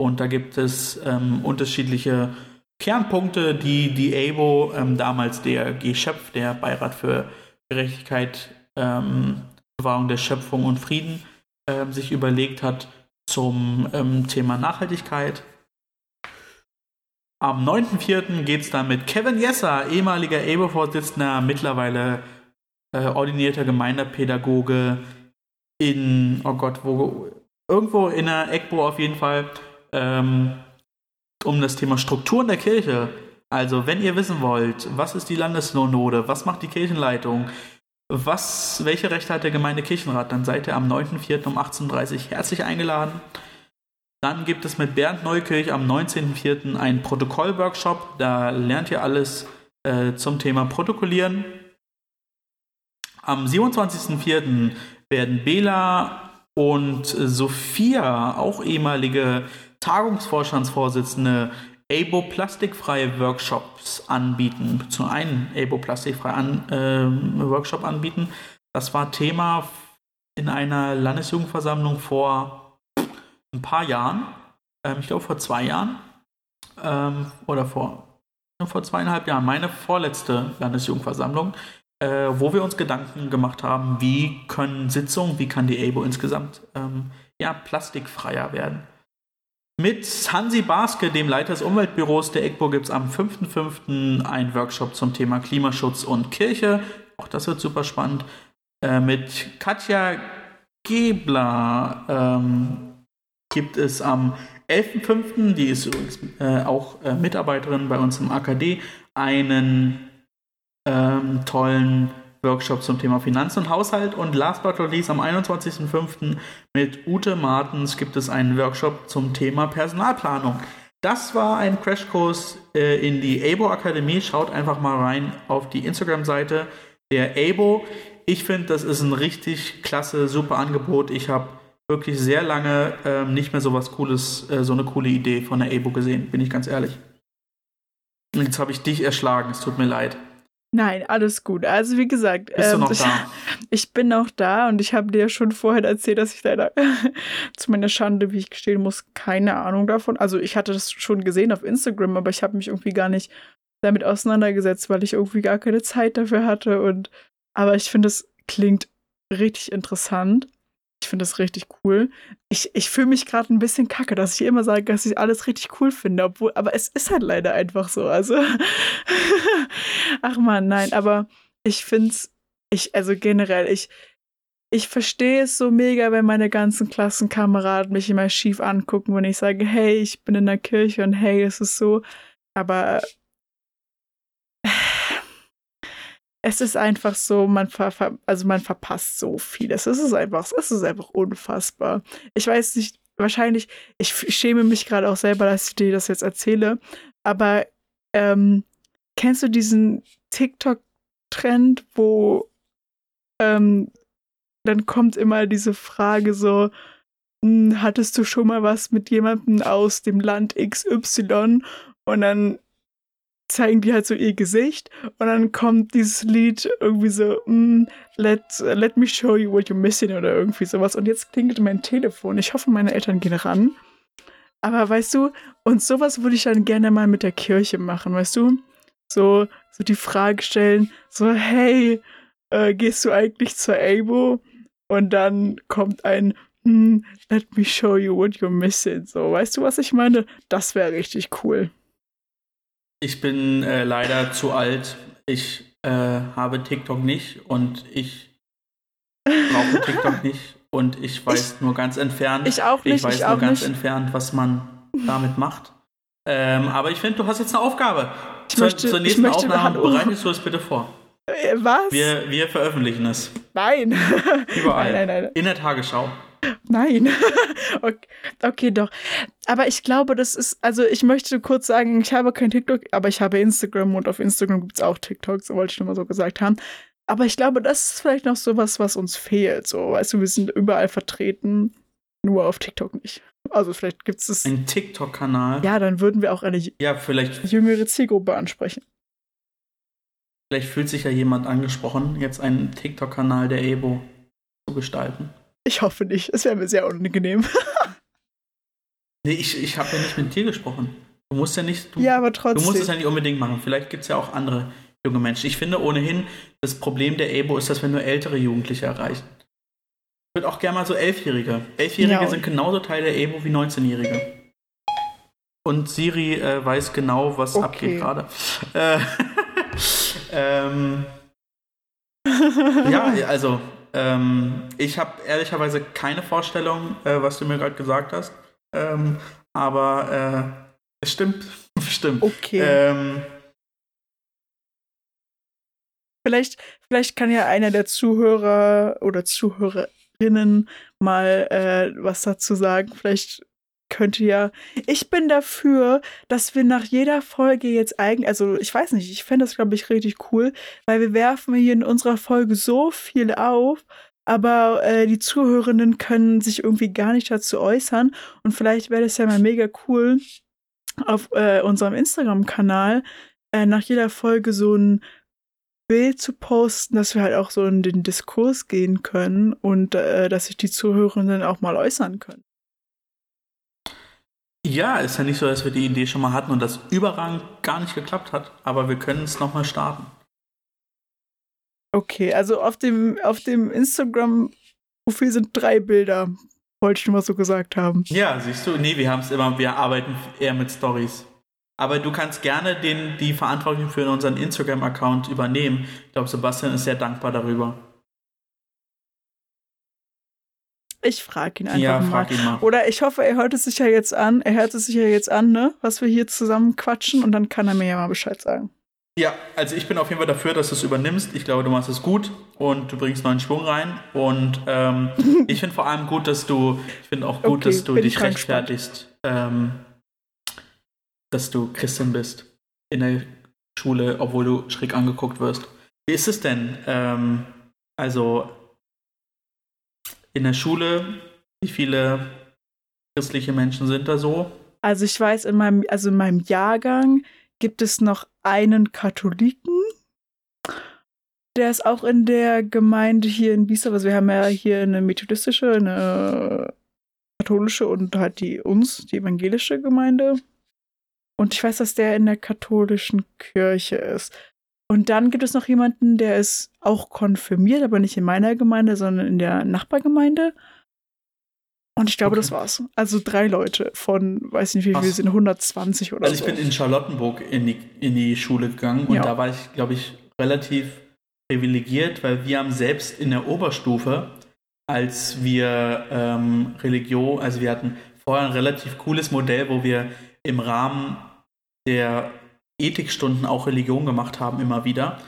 Und da gibt es ähm, unterschiedliche Kernpunkte, die die ABO, ähm, damals der G-Schöpf, der Beirat für Gerechtigkeit, ähm, Bewahrung der Schöpfung und Frieden, ähm, sich überlegt hat zum ähm, Thema Nachhaltigkeit. Am 9.4. geht es dann mit Kevin Jesser, ehemaliger ABO-Vorsitzender, mittlerweile äh, ordinierter Gemeindepädagoge in, oh Gott, wo, irgendwo in der EGBO auf jeden Fall, ähm, um das Thema Strukturen der Kirche. Also, wenn ihr wissen wollt, was ist die Landessynode, was macht die Kirchenleitung, was, welche Rechte hat der Gemeindekirchenrat, dann seid ihr am 9.4. um 18.30 Uhr herzlich eingeladen. Dann gibt es mit Bernd Neukirch am 19.04. einen Protokollworkshop. Da lernt ihr alles äh, zum Thema Protokollieren. Am 27.04. werden Bela und Sophia, auch ehemalige Tagungsvorstandsvorsitzende ABO plastikfreie Workshops anbieten, zu einem ABO plastikfreie an, äh, Workshop anbieten. Das war Thema in einer Landesjugendversammlung vor ein paar Jahren, ähm, ich glaube vor zwei Jahren ähm, oder vor, vor zweieinhalb Jahren, meine vorletzte Landesjugendversammlung, äh, wo wir uns Gedanken gemacht haben, wie können Sitzungen, wie kann die ABO insgesamt ähm, ja, plastikfreier werden. Mit Hansi Baske, dem Leiter des Umweltbüros der EGBO, gibt es am 5.5. einen Workshop zum Thema Klimaschutz und Kirche. Auch das wird super spannend. Äh, mit Katja Gebler ähm, gibt es am 11.5., die ist übrigens äh, auch äh, Mitarbeiterin bei uns im AKD, einen ähm, tollen Workshop zum Thema Finanzen und Haushalt. Und last but not least, am 21.05. mit Ute Martens gibt es einen Workshop zum Thema Personalplanung. Das war ein Crashkurs äh, in die ABO Akademie. Schaut einfach mal rein auf die Instagram-Seite der ABO. Ich finde, das ist ein richtig klasse, super Angebot. Ich habe wirklich sehr lange ähm, nicht mehr so was Cooles, äh, so eine coole Idee von der ABO gesehen, bin ich ganz ehrlich. Jetzt habe ich dich erschlagen, es tut mir leid. Nein, alles gut. Also wie gesagt, Bist ähm, du noch ich, da? [LAUGHS] ich bin noch da und ich habe dir schon vorher erzählt, dass ich leider [LAUGHS] zu meiner Schande, wie ich gestehen muss, keine Ahnung davon. Also ich hatte das schon gesehen auf Instagram, aber ich habe mich irgendwie gar nicht damit auseinandergesetzt, weil ich irgendwie gar keine Zeit dafür hatte. Und aber ich finde, es klingt richtig interessant. Ich finde das richtig cool. Ich, ich fühle mich gerade ein bisschen kacke, dass ich immer sage, dass ich alles richtig cool finde, obwohl, aber es ist halt leider einfach so. Also, [LAUGHS] ach man, nein, aber ich finde es, ich, also generell, ich, ich verstehe es so mega, wenn meine ganzen Klassenkameraden mich immer schief angucken, wenn ich sage, hey, ich bin in der Kirche und hey, es ist so. Aber es ist einfach so, man ver also man verpasst so vieles. Es ist einfach, es ist einfach unfassbar. Ich weiß nicht, wahrscheinlich, ich schäme mich gerade auch selber, dass ich dir das jetzt erzähle, aber ähm, kennst du diesen TikTok-Trend, wo ähm, dann kommt immer diese Frage so, hm, hattest du schon mal was mit jemandem aus dem Land XY? Und dann zeigen die halt so ihr Gesicht und dann kommt dieses Lied irgendwie so, mm, let, let me show you what you're missing oder irgendwie sowas. Und jetzt klingelt mein Telefon. Ich hoffe, meine Eltern gehen ran. Aber weißt du, und sowas würde ich dann gerne mal mit der Kirche machen, weißt du? So, so die Frage stellen, so, hey, äh, gehst du eigentlich zur ABO? Und dann kommt ein, mm, let me show you what you're missing. So, weißt du, was ich meine? Das wäre richtig cool. Ich bin äh, leider zu alt. Ich äh, habe TikTok nicht und ich brauche [LAUGHS] TikTok nicht und ich weiß ich, nur ganz entfernt. Ich auch nicht. Ich weiß ich nur ganz nicht. entfernt, was man damit macht. Ähm, aber ich finde, du hast jetzt eine Aufgabe. Ich zur, möchte, zur nächsten Aufnahme bereitest du es bitte vor. Äh, was? Wir, wir veröffentlichen es. Nein. Überall. [LAUGHS] Nein, nein, nein. In der Tagesschau. Nein. [LAUGHS] okay, okay, doch. Aber ich glaube, das ist, also ich möchte kurz sagen, ich habe kein TikTok, aber ich habe Instagram und auf Instagram gibt es auch TikToks, so wollte ich nur mal so gesagt haben. Aber ich glaube, das ist vielleicht noch sowas, was uns fehlt. So, weißt du, wir sind überall vertreten, nur auf TikTok nicht. Also vielleicht gibt es Ein TikTok-Kanal. Ja, dann würden wir auch eine ja, vielleicht, jüngere Zielgruppe ansprechen. vielleicht fühlt sich ja jemand angesprochen, jetzt einen TikTok-Kanal der Ebo zu gestalten. Ich hoffe nicht. Es wäre mir sehr unangenehm. [LAUGHS] nee, ich, ich habe ja nicht mit dir gesprochen. Du musst ja nicht. Du, ja, aber trotzdem. Du musst es ja nicht unbedingt machen. Vielleicht gibt es ja auch andere junge Menschen. Ich finde ohnehin, das Problem der EBO ist, dass wir nur ältere Jugendliche erreichen. Ich würde auch gerne mal so Elfjährige. Elfjährige ja. sind genauso Teil der EBO wie 19-Jährige. Und Siri äh, weiß genau, was okay. abgeht gerade. Äh, [LAUGHS] ähm, [LAUGHS] ja, also ähm, ich habe ehrlicherweise keine Vorstellung, äh, was du mir gerade gesagt hast. Ähm, aber äh, es stimmt. [LAUGHS] stimmt. Okay. Ähm, vielleicht, vielleicht kann ja einer der Zuhörer oder Zuhörerinnen mal äh, was dazu sagen. Vielleicht könnte ja. Ich bin dafür, dass wir nach jeder Folge jetzt eigentlich, also ich weiß nicht, ich fände das, glaube ich, richtig cool, weil wir werfen hier in unserer Folge so viel auf, aber äh, die Zuhörenden können sich irgendwie gar nicht dazu äußern. Und vielleicht wäre das ja mal mega cool, auf äh, unserem Instagram-Kanal äh, nach jeder Folge so ein Bild zu posten, dass wir halt auch so in den Diskurs gehen können und äh, dass sich die Zuhörenden auch mal äußern können. Ja, ist ja nicht so, dass wir die Idee schon mal hatten und das überragend gar nicht geklappt hat, aber wir können es nochmal starten. Okay, also auf dem, auf dem Instagram-Profil sind drei Bilder, wollte ich nur mal so gesagt haben. Ja, siehst du, nee, wir haben es immer, wir arbeiten eher mit Stories. Aber du kannst gerne den, die Verantwortung für unseren Instagram-Account übernehmen. Ich glaube, Sebastian ist sehr dankbar darüber. Ich frage ihn einfach Ja, mal. frag ihn mal. Oder ich hoffe, er hört es sich ja jetzt an. Er hört es sich ja jetzt an, ne? Was wir hier zusammen quatschen und dann kann er mir ja mal Bescheid sagen. Ja, also ich bin auf jeden Fall dafür, dass du es übernimmst. Ich glaube, du machst es gut und du bringst neuen Schwung rein. Und ähm, [LAUGHS] ich finde vor allem gut, dass du, ich finde auch gut, Okay, dass du dich rechtfertigst, ähm, dass du Christin bist in der Schule, obwohl du schräg angeguckt wirst. Wie ist es denn? Ähm, also in der Schule, wie viele christliche Menschen sind da so? Also ich weiß, in meinem, also in meinem Jahrgang gibt es noch einen Katholiken. Der ist auch in der Gemeinde hier in Biester. Also wir haben ja hier eine methodistische, eine katholische und halt die uns, die evangelische Gemeinde. Und ich weiß, dass der in der katholischen Kirche ist. Und dann gibt es noch jemanden, der ist auch konfirmiert, aber nicht in meiner Gemeinde, sondern in der Nachbargemeinde. Und ich glaube, Okay. das war's. Also drei Leute von, weiß nicht wie viel, sind 120 oder Also ich so. bin in Charlottenburg in die, in die Schule gegangen und Ja. da war ich, glaube ich, relativ privilegiert, weil wir haben selbst in der Oberstufe, als wir ähm, Religion, also wir hatten vorher ein relativ cooles Modell, wo wir im Rahmen der Ethikstunden auch Religion gemacht haben, immer wieder,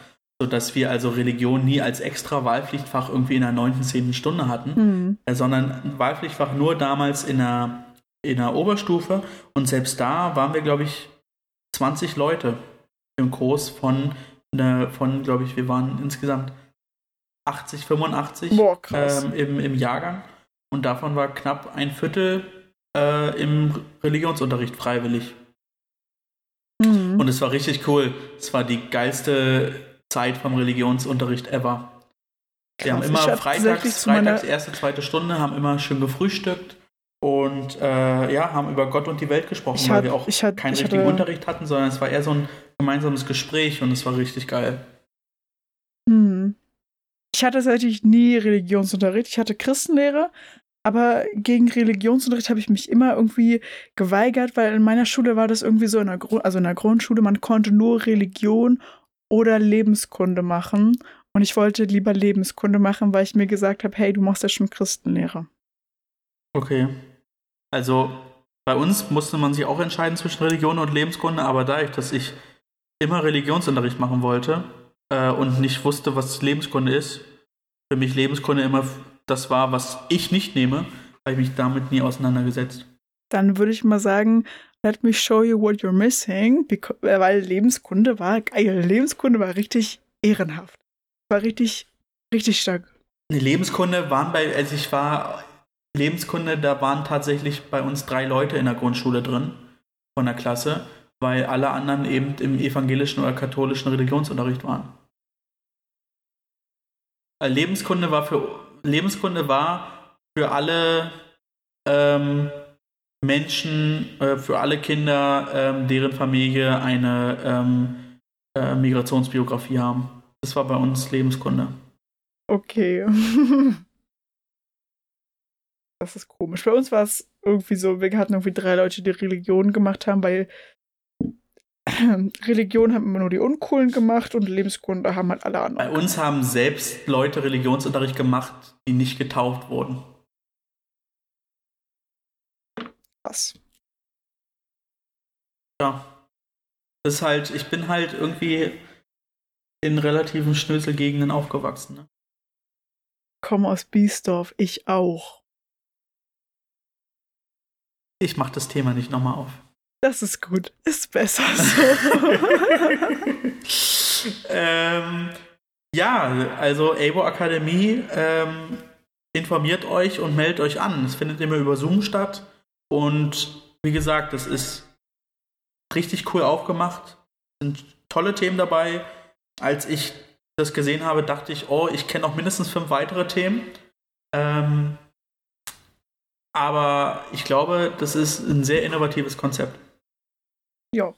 sodass wir also Religion nie als extra Wahlpflichtfach irgendwie in der 9., 10. Stunde hatten Hm. äh, sondern Wahlpflichtfach nur damals in der, in der Oberstufe. Und selbst da waren wir, glaube ich, 20 Leute im Kurs von, ne, von glaube ich, wir waren insgesamt 80, 85 Boah, ähm, im, im Jahrgang. Und davon war knapp ein Viertel äh, im Religionsunterricht freiwillig. Hm. Und es war richtig cool. Es war die geilste Zeit vom Religionsunterricht ever. Wir haben immer freitags, freitags erste, zweite Stunde, haben immer schön gefrühstückt und äh, ja, haben über Gott und die Welt gesprochen, Ich weil hab- wir auch hat- keinen ich richtigen hatte- Unterricht hatten, sondern es war eher so ein gemeinsames Gespräch und es war richtig geil. Hm. Ich hatte tatsächlich nie Religionsunterricht. Ich hatte Christenlehre, aber gegen Religionsunterricht habe ich mich immer irgendwie geweigert, weil in meiner Schule war das irgendwie so in der, also in der Grundschule, man konnte nur Religion oder Lebenskunde machen. Und ich wollte lieber Lebenskunde machen, weil ich mir gesagt habe, hey, du machst ja schon Christenlehre. Okay. Also bei uns musste man sich auch entscheiden zwischen Religion und Lebenskunde, aber dadurch, dass ich immer Religionsunterricht machen wollte äh, und nicht wusste, was Lebenskunde ist, für mich Lebenskunde immer das war, was ich nicht nehme, habe ich mich damit nie auseinandergesetzt. Dann würde ich mal sagen, let me show you what you're missing, äh, weil Lebenskunde war geil. Lebenskunde war richtig ehrenhaft. War richtig, richtig stark. Eine Lebenskunde waren bei, als ich war, Lebenskunde, da waren tatsächlich bei uns drei Leute in der Grundschule drin, von der Klasse, weil alle anderen eben im evangelischen oder katholischen Religionsunterricht waren. Lebenskunde war für Lebenskunde war für alle ähm, Menschen, äh, für alle Kinder, ähm, deren Familie eine ähm, äh, Migrationsbiografie haben. Das war bei uns Lebenskunde. Okay. [LAUGHS] Das ist komisch. Bei uns war es irgendwie so, wir hatten irgendwie drei Leute, die Religion gemacht haben, weil [CLEARS THROAT] Religion haben immer nur die Uncoolen gemacht und Lebenskunde haben halt alle Bei anderen. uns haben selbst Leute Religionsunterricht gemacht, die nicht getauft wurden. Krass. Ja. Das ist halt, ich bin halt irgendwie in relativen Schnöselgegenden aufgewachsen. Ne? Komm aus Biesdorf, ich auch. Ich mach das Thema nicht nochmal auf. Das ist gut. Ist besser so. [LAUGHS] ähm, ja, also Abo Akademie ähm, informiert euch und meldet euch an. Es findet immer über Zoom statt. Und wie gesagt, das ist richtig cool aufgemacht. Sind tolle Themen dabei. Als ich das gesehen habe, dachte ich, oh, ich kenne noch mindestens fünf weitere Themen. Ähm, aber ich glaube, das ist ein sehr innovatives Konzept. Ja.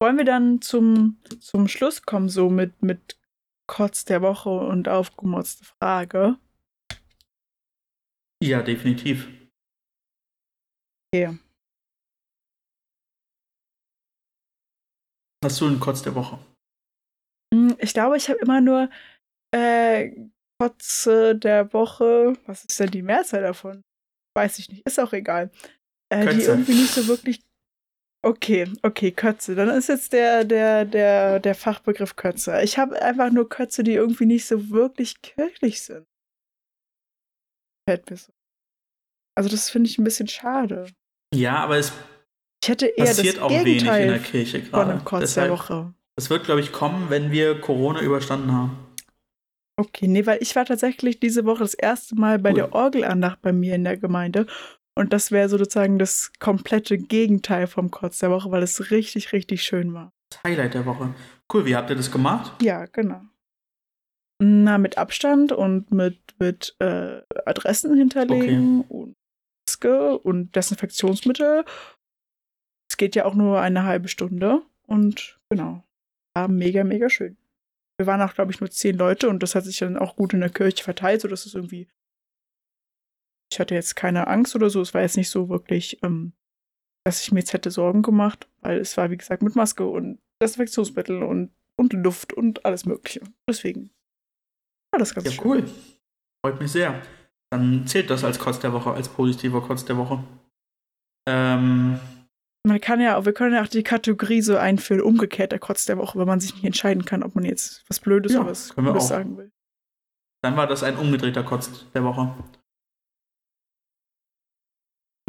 Wollen wir dann zum, zum Schluss kommen, so mit, mit Kotz der Woche und aufgemotzte Frage? Ja, definitiv. Okay. Hast du einen Kotz der Woche? Hm, ich glaube, ich habe immer nur äh, Kotze der Woche. Was ist denn die Mehrzahl davon? Weiß ich nicht. Ist auch egal. Äh, die irgendwie nicht so wirklich. Okay, okay, Kötze. Dann ist jetzt der, der, der, der Fachbegriff Kötze. Ich habe einfach nur Kötze, die irgendwie nicht so wirklich kirchlich sind. Fällt mir so. Also, das finde ich ein bisschen schade. Ja, aber es ich hätte eher passiert auch Gegenteil wenig in der Kirche gerade. Deshalb, der Woche. Das wird, glaube ich, kommen, wenn wir Corona überstanden haben. Okay, nee, weil ich war tatsächlich diese Woche das erste Mal bei Cool. der Orgelandacht bei mir in der Gemeinde. Und das wäre sozusagen das komplette Gegenteil vom Kotz der Woche, weil es richtig, richtig schön war. Das Highlight der Woche. Cool, wie habt ihr das gemacht? Ja, genau. Na, mit Abstand und mit, mit äh, Adressen hinterlegen und Maske und Desinfektionsmittel. Es geht ja auch nur eine halbe Stunde. Und genau, war mega, mega schön. Wir waren auch, glaube ich, nur zehn Leute und das hat sich dann auch gut in der Kirche verteilt, sodass es irgendwie. Ich hatte jetzt keine Angst oder so. Es war jetzt nicht so wirklich, ähm, dass ich mir jetzt hätte Sorgen gemacht, weil es war, wie gesagt, mit Maske und Desinfektionsmittel und, und Luft und alles Mögliche. Deswegen war das ganz Ja, schön. cool. Freut mich sehr. Dann zählt das als Kotz der Woche, als positiver Kotz der Woche. Ähm, Man kann ja, wir können ja auch die Kategorie so einführen, umgekehrt der Kotz der Woche, wenn man sich nicht entscheiden kann, ob man jetzt was Blödes Ja, oder was auch. sagen will. dann war das ein umgedrehter Kotz der Woche.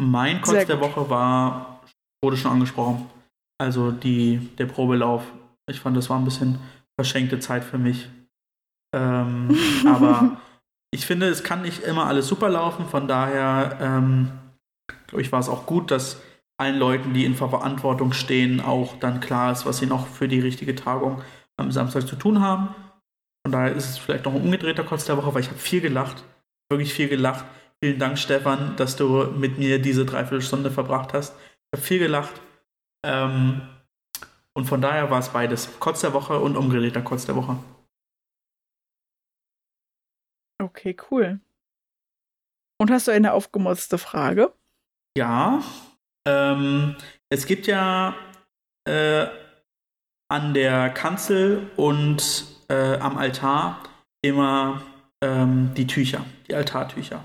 Mein Kotz der. Woche war, wurde schon angesprochen. Also die, der Probelauf. Ich fand, das war ein bisschen verschenkte Zeit für mich. Ähm, [LAUGHS] aber ich finde, es kann nicht immer alles super laufen. Von daher, ähm, glaube ich, war es auch gut, dass allen Leuten, die in Verantwortung stehen, auch dann klar ist, was sie noch für die richtige Tagung am Samstag zu tun haben. Von daher ist es vielleicht noch ein umgedrehter Kotz der Woche, weil ich habe viel gelacht. Wirklich viel gelacht. Vielen Dank, Stefan, dass du mit mir diese Dreiviertelstunde verbracht hast. Ich habe viel gelacht. Ähm, und von daher war es beides. Kotz der Woche und umgedrehter Kotz der Woche. Okay, cool. Und hast du eine aufgemotzte Frage? Ja, ähm, es gibt ja äh, an der Kanzel und äh, am Altar immer ähm, die Tücher, die Altartücher.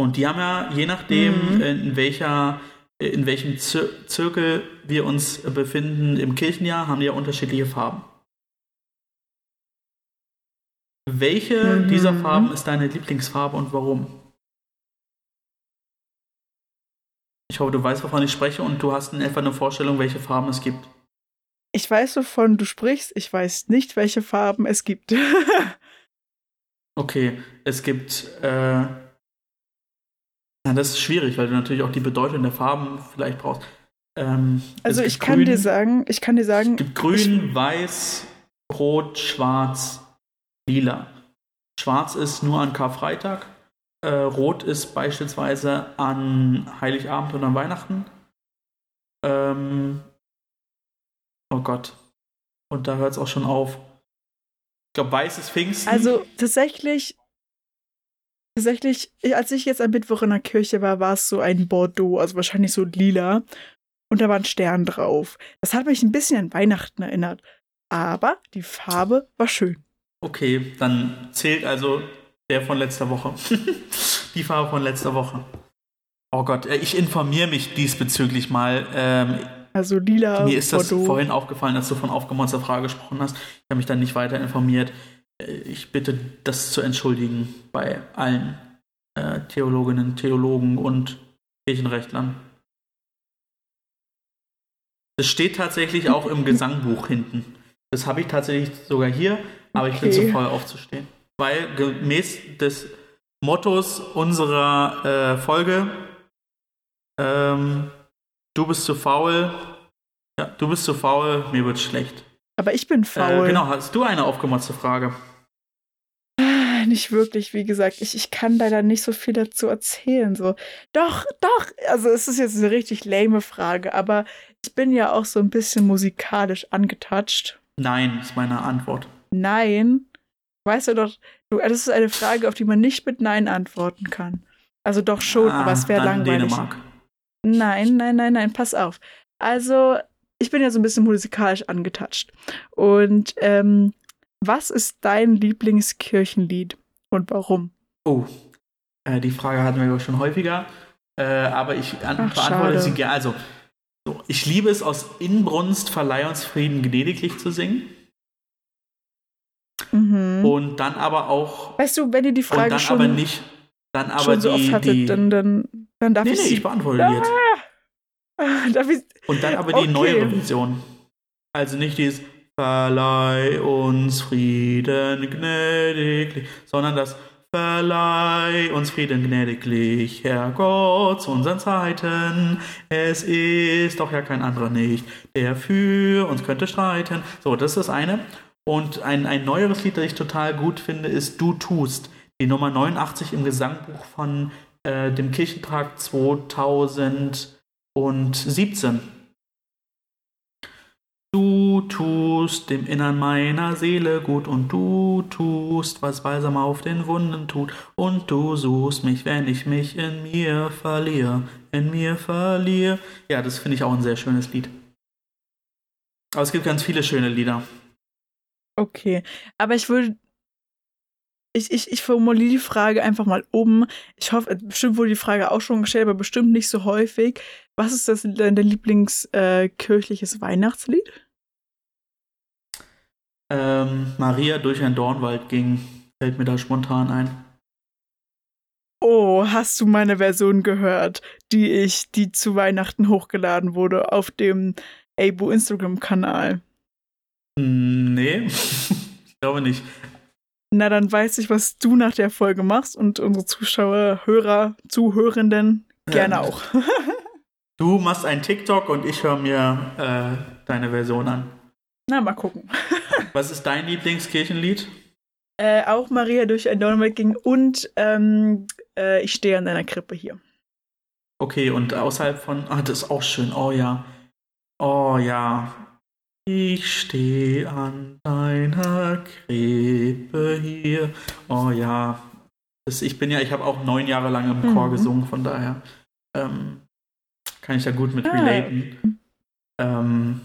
Und die haben ja, je nachdem, Mhm. in welcher, in welchem Zir Zirkel wir uns befinden im Kirchenjahr, haben die ja unterschiedliche Farben. Welche Mhm. dieser Farben ist deine Lieblingsfarbe und warum? Ich hoffe, du weißt, wovon ich spreche und du hast in etwa eine Vorstellung, welche Farben es gibt. Ich weiß, wovon du sprichst. Ich weiß nicht, welche Farben es gibt. [LAUGHS] Okay, es gibt. Äh, na, das ist schwierig, weil du natürlich auch die Bedeutung der Farben vielleicht brauchst. Ähm, also ich kann grün, dir sagen, ich kann dir sagen, Es gibt grün, weiß, rot, schwarz, lila. Schwarz ist nur an Karfreitag. Äh, rot ist beispielsweise an Heiligabend und an Weihnachten. Ähm, oh Gott. Und da hört es auch schon auf. Ich glaube, weiß ist Pfingsten. also tatsächlich, tatsächlich, ich- als ich jetzt am Mittwoch in der Kirche war, war es so ein Bordeaux, also wahrscheinlich so lila. Und da war ein Stern drauf. Das hat mich ein bisschen an Weihnachten erinnert. Aber die Farbe war schön. Okay, dann zählt also der von letzter Woche. [LAUGHS] Die Farbe von letzter Woche. Oh Gott, äh, ich informiere mich diesbezüglich mal. Ähm, Also lila, mir ist das Bordeaux. vorhin aufgefallen, als du von aufgemonster Frage gesprochen hast. Ich habe mich dann nicht weiter informiert. Äh, Ich bitte das zu entschuldigen bei allen äh, Theologinnen, Theologen und Kirchenrechtlern. Das steht tatsächlich auch im Gesangbuch hinten. Das habe ich tatsächlich sogar hier, aber ich bin Okay. zu voll aufzustehen. Weil gemäß des Mottos unserer äh, Folge, ähm, du bist zu faul, Ja, du bist zu faul, mir wird schlecht. Aber ich bin faul. Äh, genau, hast du eine aufgemotzte Frage? Nicht wirklich, wie gesagt. Ich, ich kann leider nicht so viel dazu erzählen. So. Doch, doch. Also es ist jetzt eine richtig lame Frage, aber ich bin ja auch so ein bisschen musikalisch angetatscht. Nein, ist meine Antwort. Nein. Weißt du doch, du, das ist eine Frage, auf die man nicht mit Nein antworten kann. Also doch schon, Ah, aber es wäre langweilig. Dänemark. Nein, nein, nein, nein, pass auf. Also, ich bin ja so ein bisschen musikalisch angetatscht. Und ähm, was ist dein Lieblingskirchenlied und warum? Oh, äh, die Frage hatten wir schon häufiger. Äh, aber ich Ach, beantworte schade. sie gerne. Also, so, ich liebe es aus Inbrunst, verleih uns Frieden gnädiglich zu singen. Mhm. Und dann aber auch. weißt du, wenn ihr die Und Frage dann schon, aber nicht. Dann aber schon so die. oft hattet, die dann, dann, dann darf nee, ich nee, sie. ich beantworte die jetzt. Ah, Und dann aber Okay. die neuere Version. Also nicht dieses Verleih uns Frieden gnädiglich, sondern das Verleih uns Frieden gnädiglich, Herr Gott, zu unseren Zeiten. Es ist doch ja kein anderer nicht, der für uns könnte streiten. So, das ist das eine. Und ein, ein neueres Lied, das ich total gut finde, ist Du tust. Die Nummer 89 im Gesangbuch von äh, dem Kirchentag 2017. Du tust dem Innern meiner Seele gut und du tust, was Balsam auf den Wunden tut. Und du suchst mich, wenn ich mich in mir verliere, in mir verliere. Ja, das finde ich auch ein sehr schönes Lied. Aber es gibt ganz viele schöne Lieder. Okay, aber ich würde. Ich, ich, ich formuliere die Frage einfach mal um. Ich hoffe, bestimmt wurde die Frage auch schon gestellt, aber bestimmt nicht so häufig. Was ist das dein Lieblingskirchliches äh, Weihnachtslied? Ähm, Maria durch ein Dornwald ging, fällt mir da spontan ein. Oh, hast du meine Version gehört, die ich, die zu Weihnachten hochgeladen wurde auf dem Abo Instagram-Kanal? Hm, Nee, [LAUGHS] ich glaube nicht. Na, dann weiß ich, was du nach der Folge machst und unsere Zuschauer, Hörer, Zuhörenden gerne Ja. auch. [LAUGHS] Du machst einen TikTok und ich höre mir äh, deine Version an. Na, mal gucken. [LAUGHS] Was ist dein Lieblingskirchenlied? Äh, auch Maria durch ein Dornwald ging und ähm, äh, ich stehe an deiner Krippe hier. Okay, und außerhalb von. Ah, das ist auch schön. Oh ja. Oh ja. Ich stehe an deiner Krippe hier. Oh ja. Das, ich bin ja, ich habe auch neun Jahre lang im Chor Mhm. gesungen, von daher ähm, kann ich da gut mit Ah. relaten. Ähm,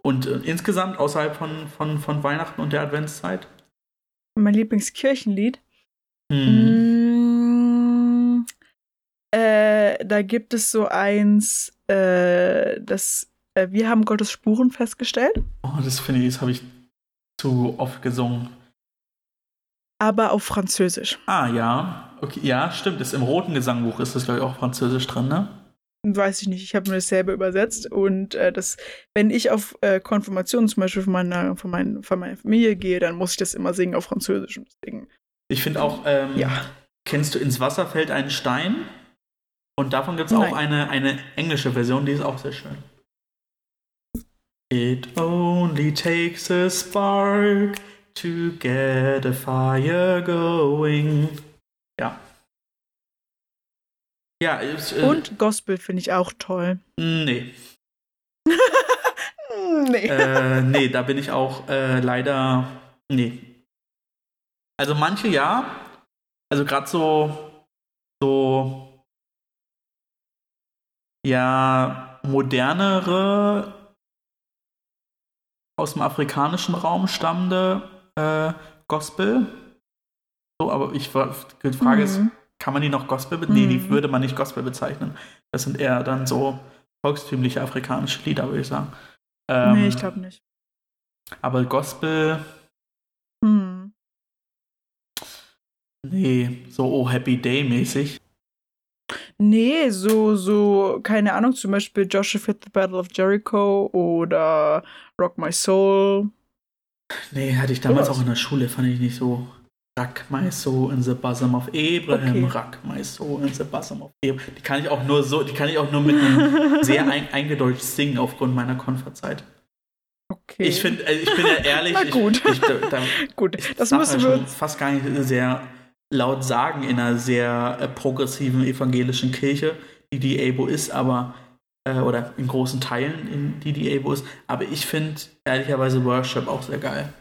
und äh, insgesamt außerhalb von, von, von Weihnachten und der Adventszeit? Mein Lieblingskirchenlied. Hm. Mm, äh, da gibt es so eins, äh, das äh, Wir haben Gottes Spuren festgestellt, Oh, das finde ich, das habe ich zu oft gesungen. aber auf Französisch. Ah, ja. Okay, ja, stimmt. Ist im roten Gesangbuch ist das, glaube ich, auch Französisch drin, ne? Weiß ich nicht, ich habe mir das selber übersetzt und äh, das, wenn ich auf äh, Konfirmationen zum Beispiel von meiner, von, mein, von meiner Familie gehe, dann muss ich das immer singen auf Französisch. Und deswegen, Ich finde auch, ähm, ja. kennst du ins Wasser fällt ein Stein? Und davon gibt es auch eine, eine englische Version, die ist auch sehr schön. It only takes a spark to get a fire going. Ja. Ja, ich, äh, Und Gospel finde ich auch toll. Nee. [LAUGHS] nee. äh, nee, da bin ich auch äh, leider. Nee. Also manche ja. Also gerade so. So. Ja, modernere. Aus dem afrikanischen Raum stammende äh, Gospel. So, aber ich. Die Frage ist, Mhm. kann man die noch Gospel bezeichnen? Nee, die Mhm. würde man nicht Gospel bezeichnen. Das sind eher dann so volkstümliche afrikanische Lieder, würde ich sagen. Ähm, nee, ich glaube nicht. Aber Gospel, Hm. nee, so Oh Happy Day mäßig. Nee, so, so, keine Ahnung, zum Beispiel Joshua Fit the Battle of Jericho oder Rock My Soul. Nee, hatte ich damals Sowas. auch in der Schule, fand ich nicht so. Rock my soul in the bosom of Abraham, Okay. rock my soul in the bosom of Abraham. Die kann ich auch nur so, die kann ich auch nur mit einem sehr [LAUGHS] ein, eingedeutscht singen aufgrund meiner Konferzeit. Okay. Ich finde, äh, ich bin ja ehrlich, [LAUGHS] Na gut. ich, ich, da, Gut, ich das müssen ja wir schon fast gar nicht sehr laut sagen in einer sehr äh, progressiven evangelischen Kirche, die die ABO ist, aber äh, oder in großen Teilen, in die die ABO ist. Aber ich finde ehrlicherweise Worship auch sehr geil.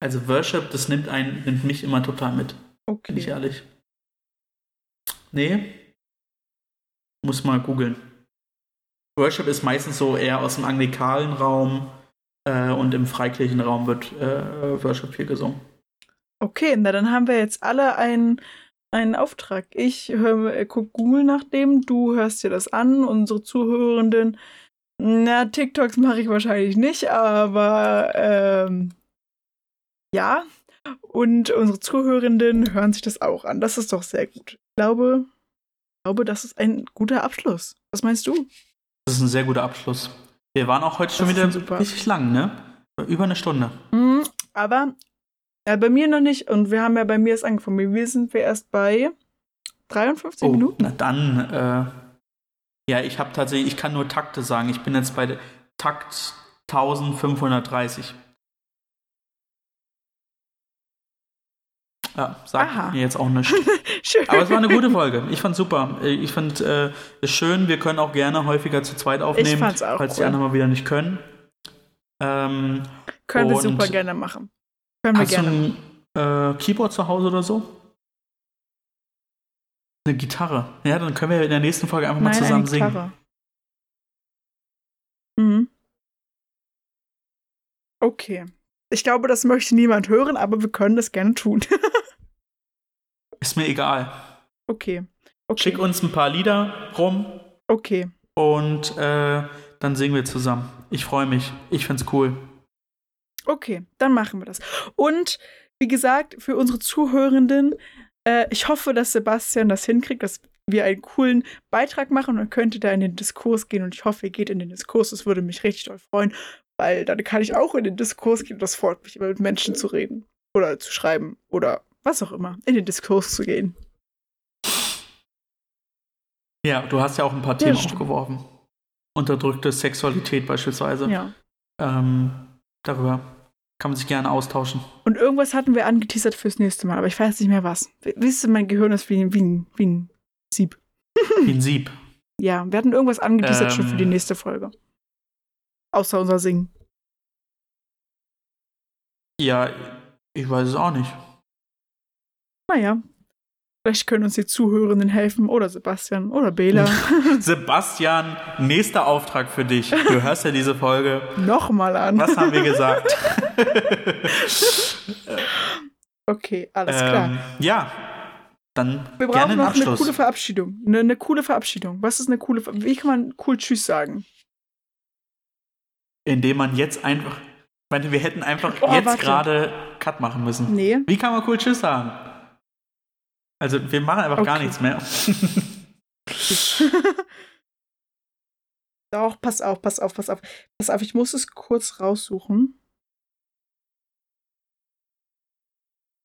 Also Worship, das nimmt einen, nimmt mich immer total mit, bin ich Okay. ehrlich. Nee. Muss mal googeln. Worship ist meistens so eher aus dem anglikalen Raum äh, und im Freikirchenraum wird äh, Worship viel gesungen. Okay, na dann haben wir jetzt alle einen, einen Auftrag. Ich hör, äh, guck Google nach dem, du hörst dir das an, unsere Zuhörenden. Na, TikToks mache ich wahrscheinlich nicht, aber ähm, ja. Und unsere Zuhörenden hören sich das auch an. Das ist doch sehr gut. Ich glaube, ich glaube, das ist ein guter Abschluss. Was meinst du? Das ist ein sehr guter Abschluss. Wir waren auch heute schon Das ist wieder super. richtig lang, ne? Über eine Stunde. Mhm, aber äh, bei mir noch nicht. Und wir haben ja bei mir erst angefangen. Wir sind wir erst bei 53 Oh, Minuten. na dann, äh, ja, ich habe tatsächlich, ich kann nur Takte sagen. Ich bin jetzt bei Takt 1530. Ja, sagt Aha. mir jetzt auch nicht. [LAUGHS] Schön. Aber es war eine gute Folge. Ich fand's super. Ich fand äh, es schön. Wir können auch gerne häufiger zu zweit aufnehmen, fand's auch falls die cool. anderen mal wieder nicht können. Ähm, Können wir super gerne machen. Können wir hast du gerne. ein äh, Keyboard zu Hause oder so? Eine Gitarre. Ja, dann können wir in der nächsten Folge einfach mal Nein, zusammen eine singen. Gitarre. Mhm. Okay. Ich glaube, das möchte niemand hören, aber wir können das gerne tun. [LAUGHS] Ist mir egal. okay. Okay. Schick uns ein paar Lieder rum Okay. und äh, dann singen wir zusammen. Ich freue mich. Ich find's cool. Okay, dann machen wir das. Und wie gesagt, für unsere Zuhörenden, äh, ich hoffe, dass Sebastian das hinkriegt, dass wir einen coolen Beitrag machen und dann könnt ihr da in den Diskurs gehen und ich hoffe, ihr geht in den Diskurs. Das würde mich richtig doll freuen, weil dann kann ich auch in den Diskurs gehen das freut mich immer mit Menschen zu reden oder zu schreiben oder was auch immer, in den Diskurs zu gehen. Ja, du hast ja auch ein paar Ja, Themen aufgeworfen. Unterdrückte Sexualität beispielsweise. Ja. Ähm, darüber kann man sich gerne austauschen. Und irgendwas hatten wir angeteasert fürs nächste Mal, aber ich weiß nicht mehr was. Wisst ihr, mein Gehirn ist wie, wie, ein- wie ein Sieb. [LAUGHS] Wie ein Sieb. Ja, wir hatten irgendwas angeteasert schon für die Ähm. nächste Folge. Außer unser Singen. Ja, ich weiß es auch nicht. Naja. Vielleicht können uns die Zuhörenden helfen. Oder Sebastian. Oder Bela. [LAUGHS] Sebastian, nächster Auftrag für dich. Du hörst ja diese Folge. [LAUGHS] Nochmal an. Was haben wir gesagt? [LAUGHS] Okay, alles klar. ähm, ja, dann Wir brauchen noch eine Abschluss. coole Verabschiedung. Eine, eine coole Verabschiedung. Was ist eine coole Ver Wie kann man cool Tschüss sagen? indem man jetzt einfach. Ich meine, wir hätten einfach Oh, jetzt gerade Cut machen müssen. Nee. Wie kann man cool Tschüss sagen? Also, wir machen einfach gar Okay. nichts mehr. [LAUGHS] Doch, pass auf, pass auf, pass auf. Pass auf, ich muss es kurz raussuchen.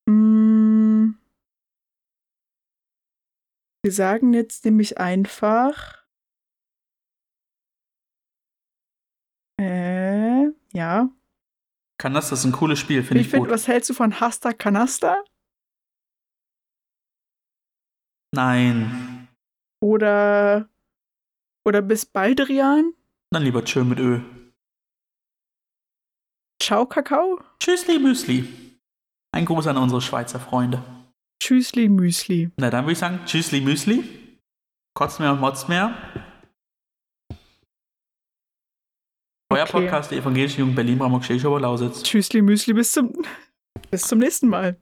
Mm. Wir sagen jetzt nämlich einfach. Äh, ja. Das ist ein cooles Spiel, finde Ich ich, finde, gut. was hältst du von Hasta Canasta? Nein. Oder. Oder bis Baldrian? Dann lieber Tschö mit Ö. Ciao, Kakao? Tschüssli Müsli. Ein Gruß an unsere Schweizer Freunde. Tschüssli, Müsli. Na, dann würde ich sagen, Tschüssli Müsli. Kotzt mehr und motzt mehr. Euer Okay. Podcast der Evangelischen Jugend Berlin, Bramburg, Schächower, Lausitz. Tschüssli, Müsli, bis zum, [LAUGHS] bis zum nächsten Mal.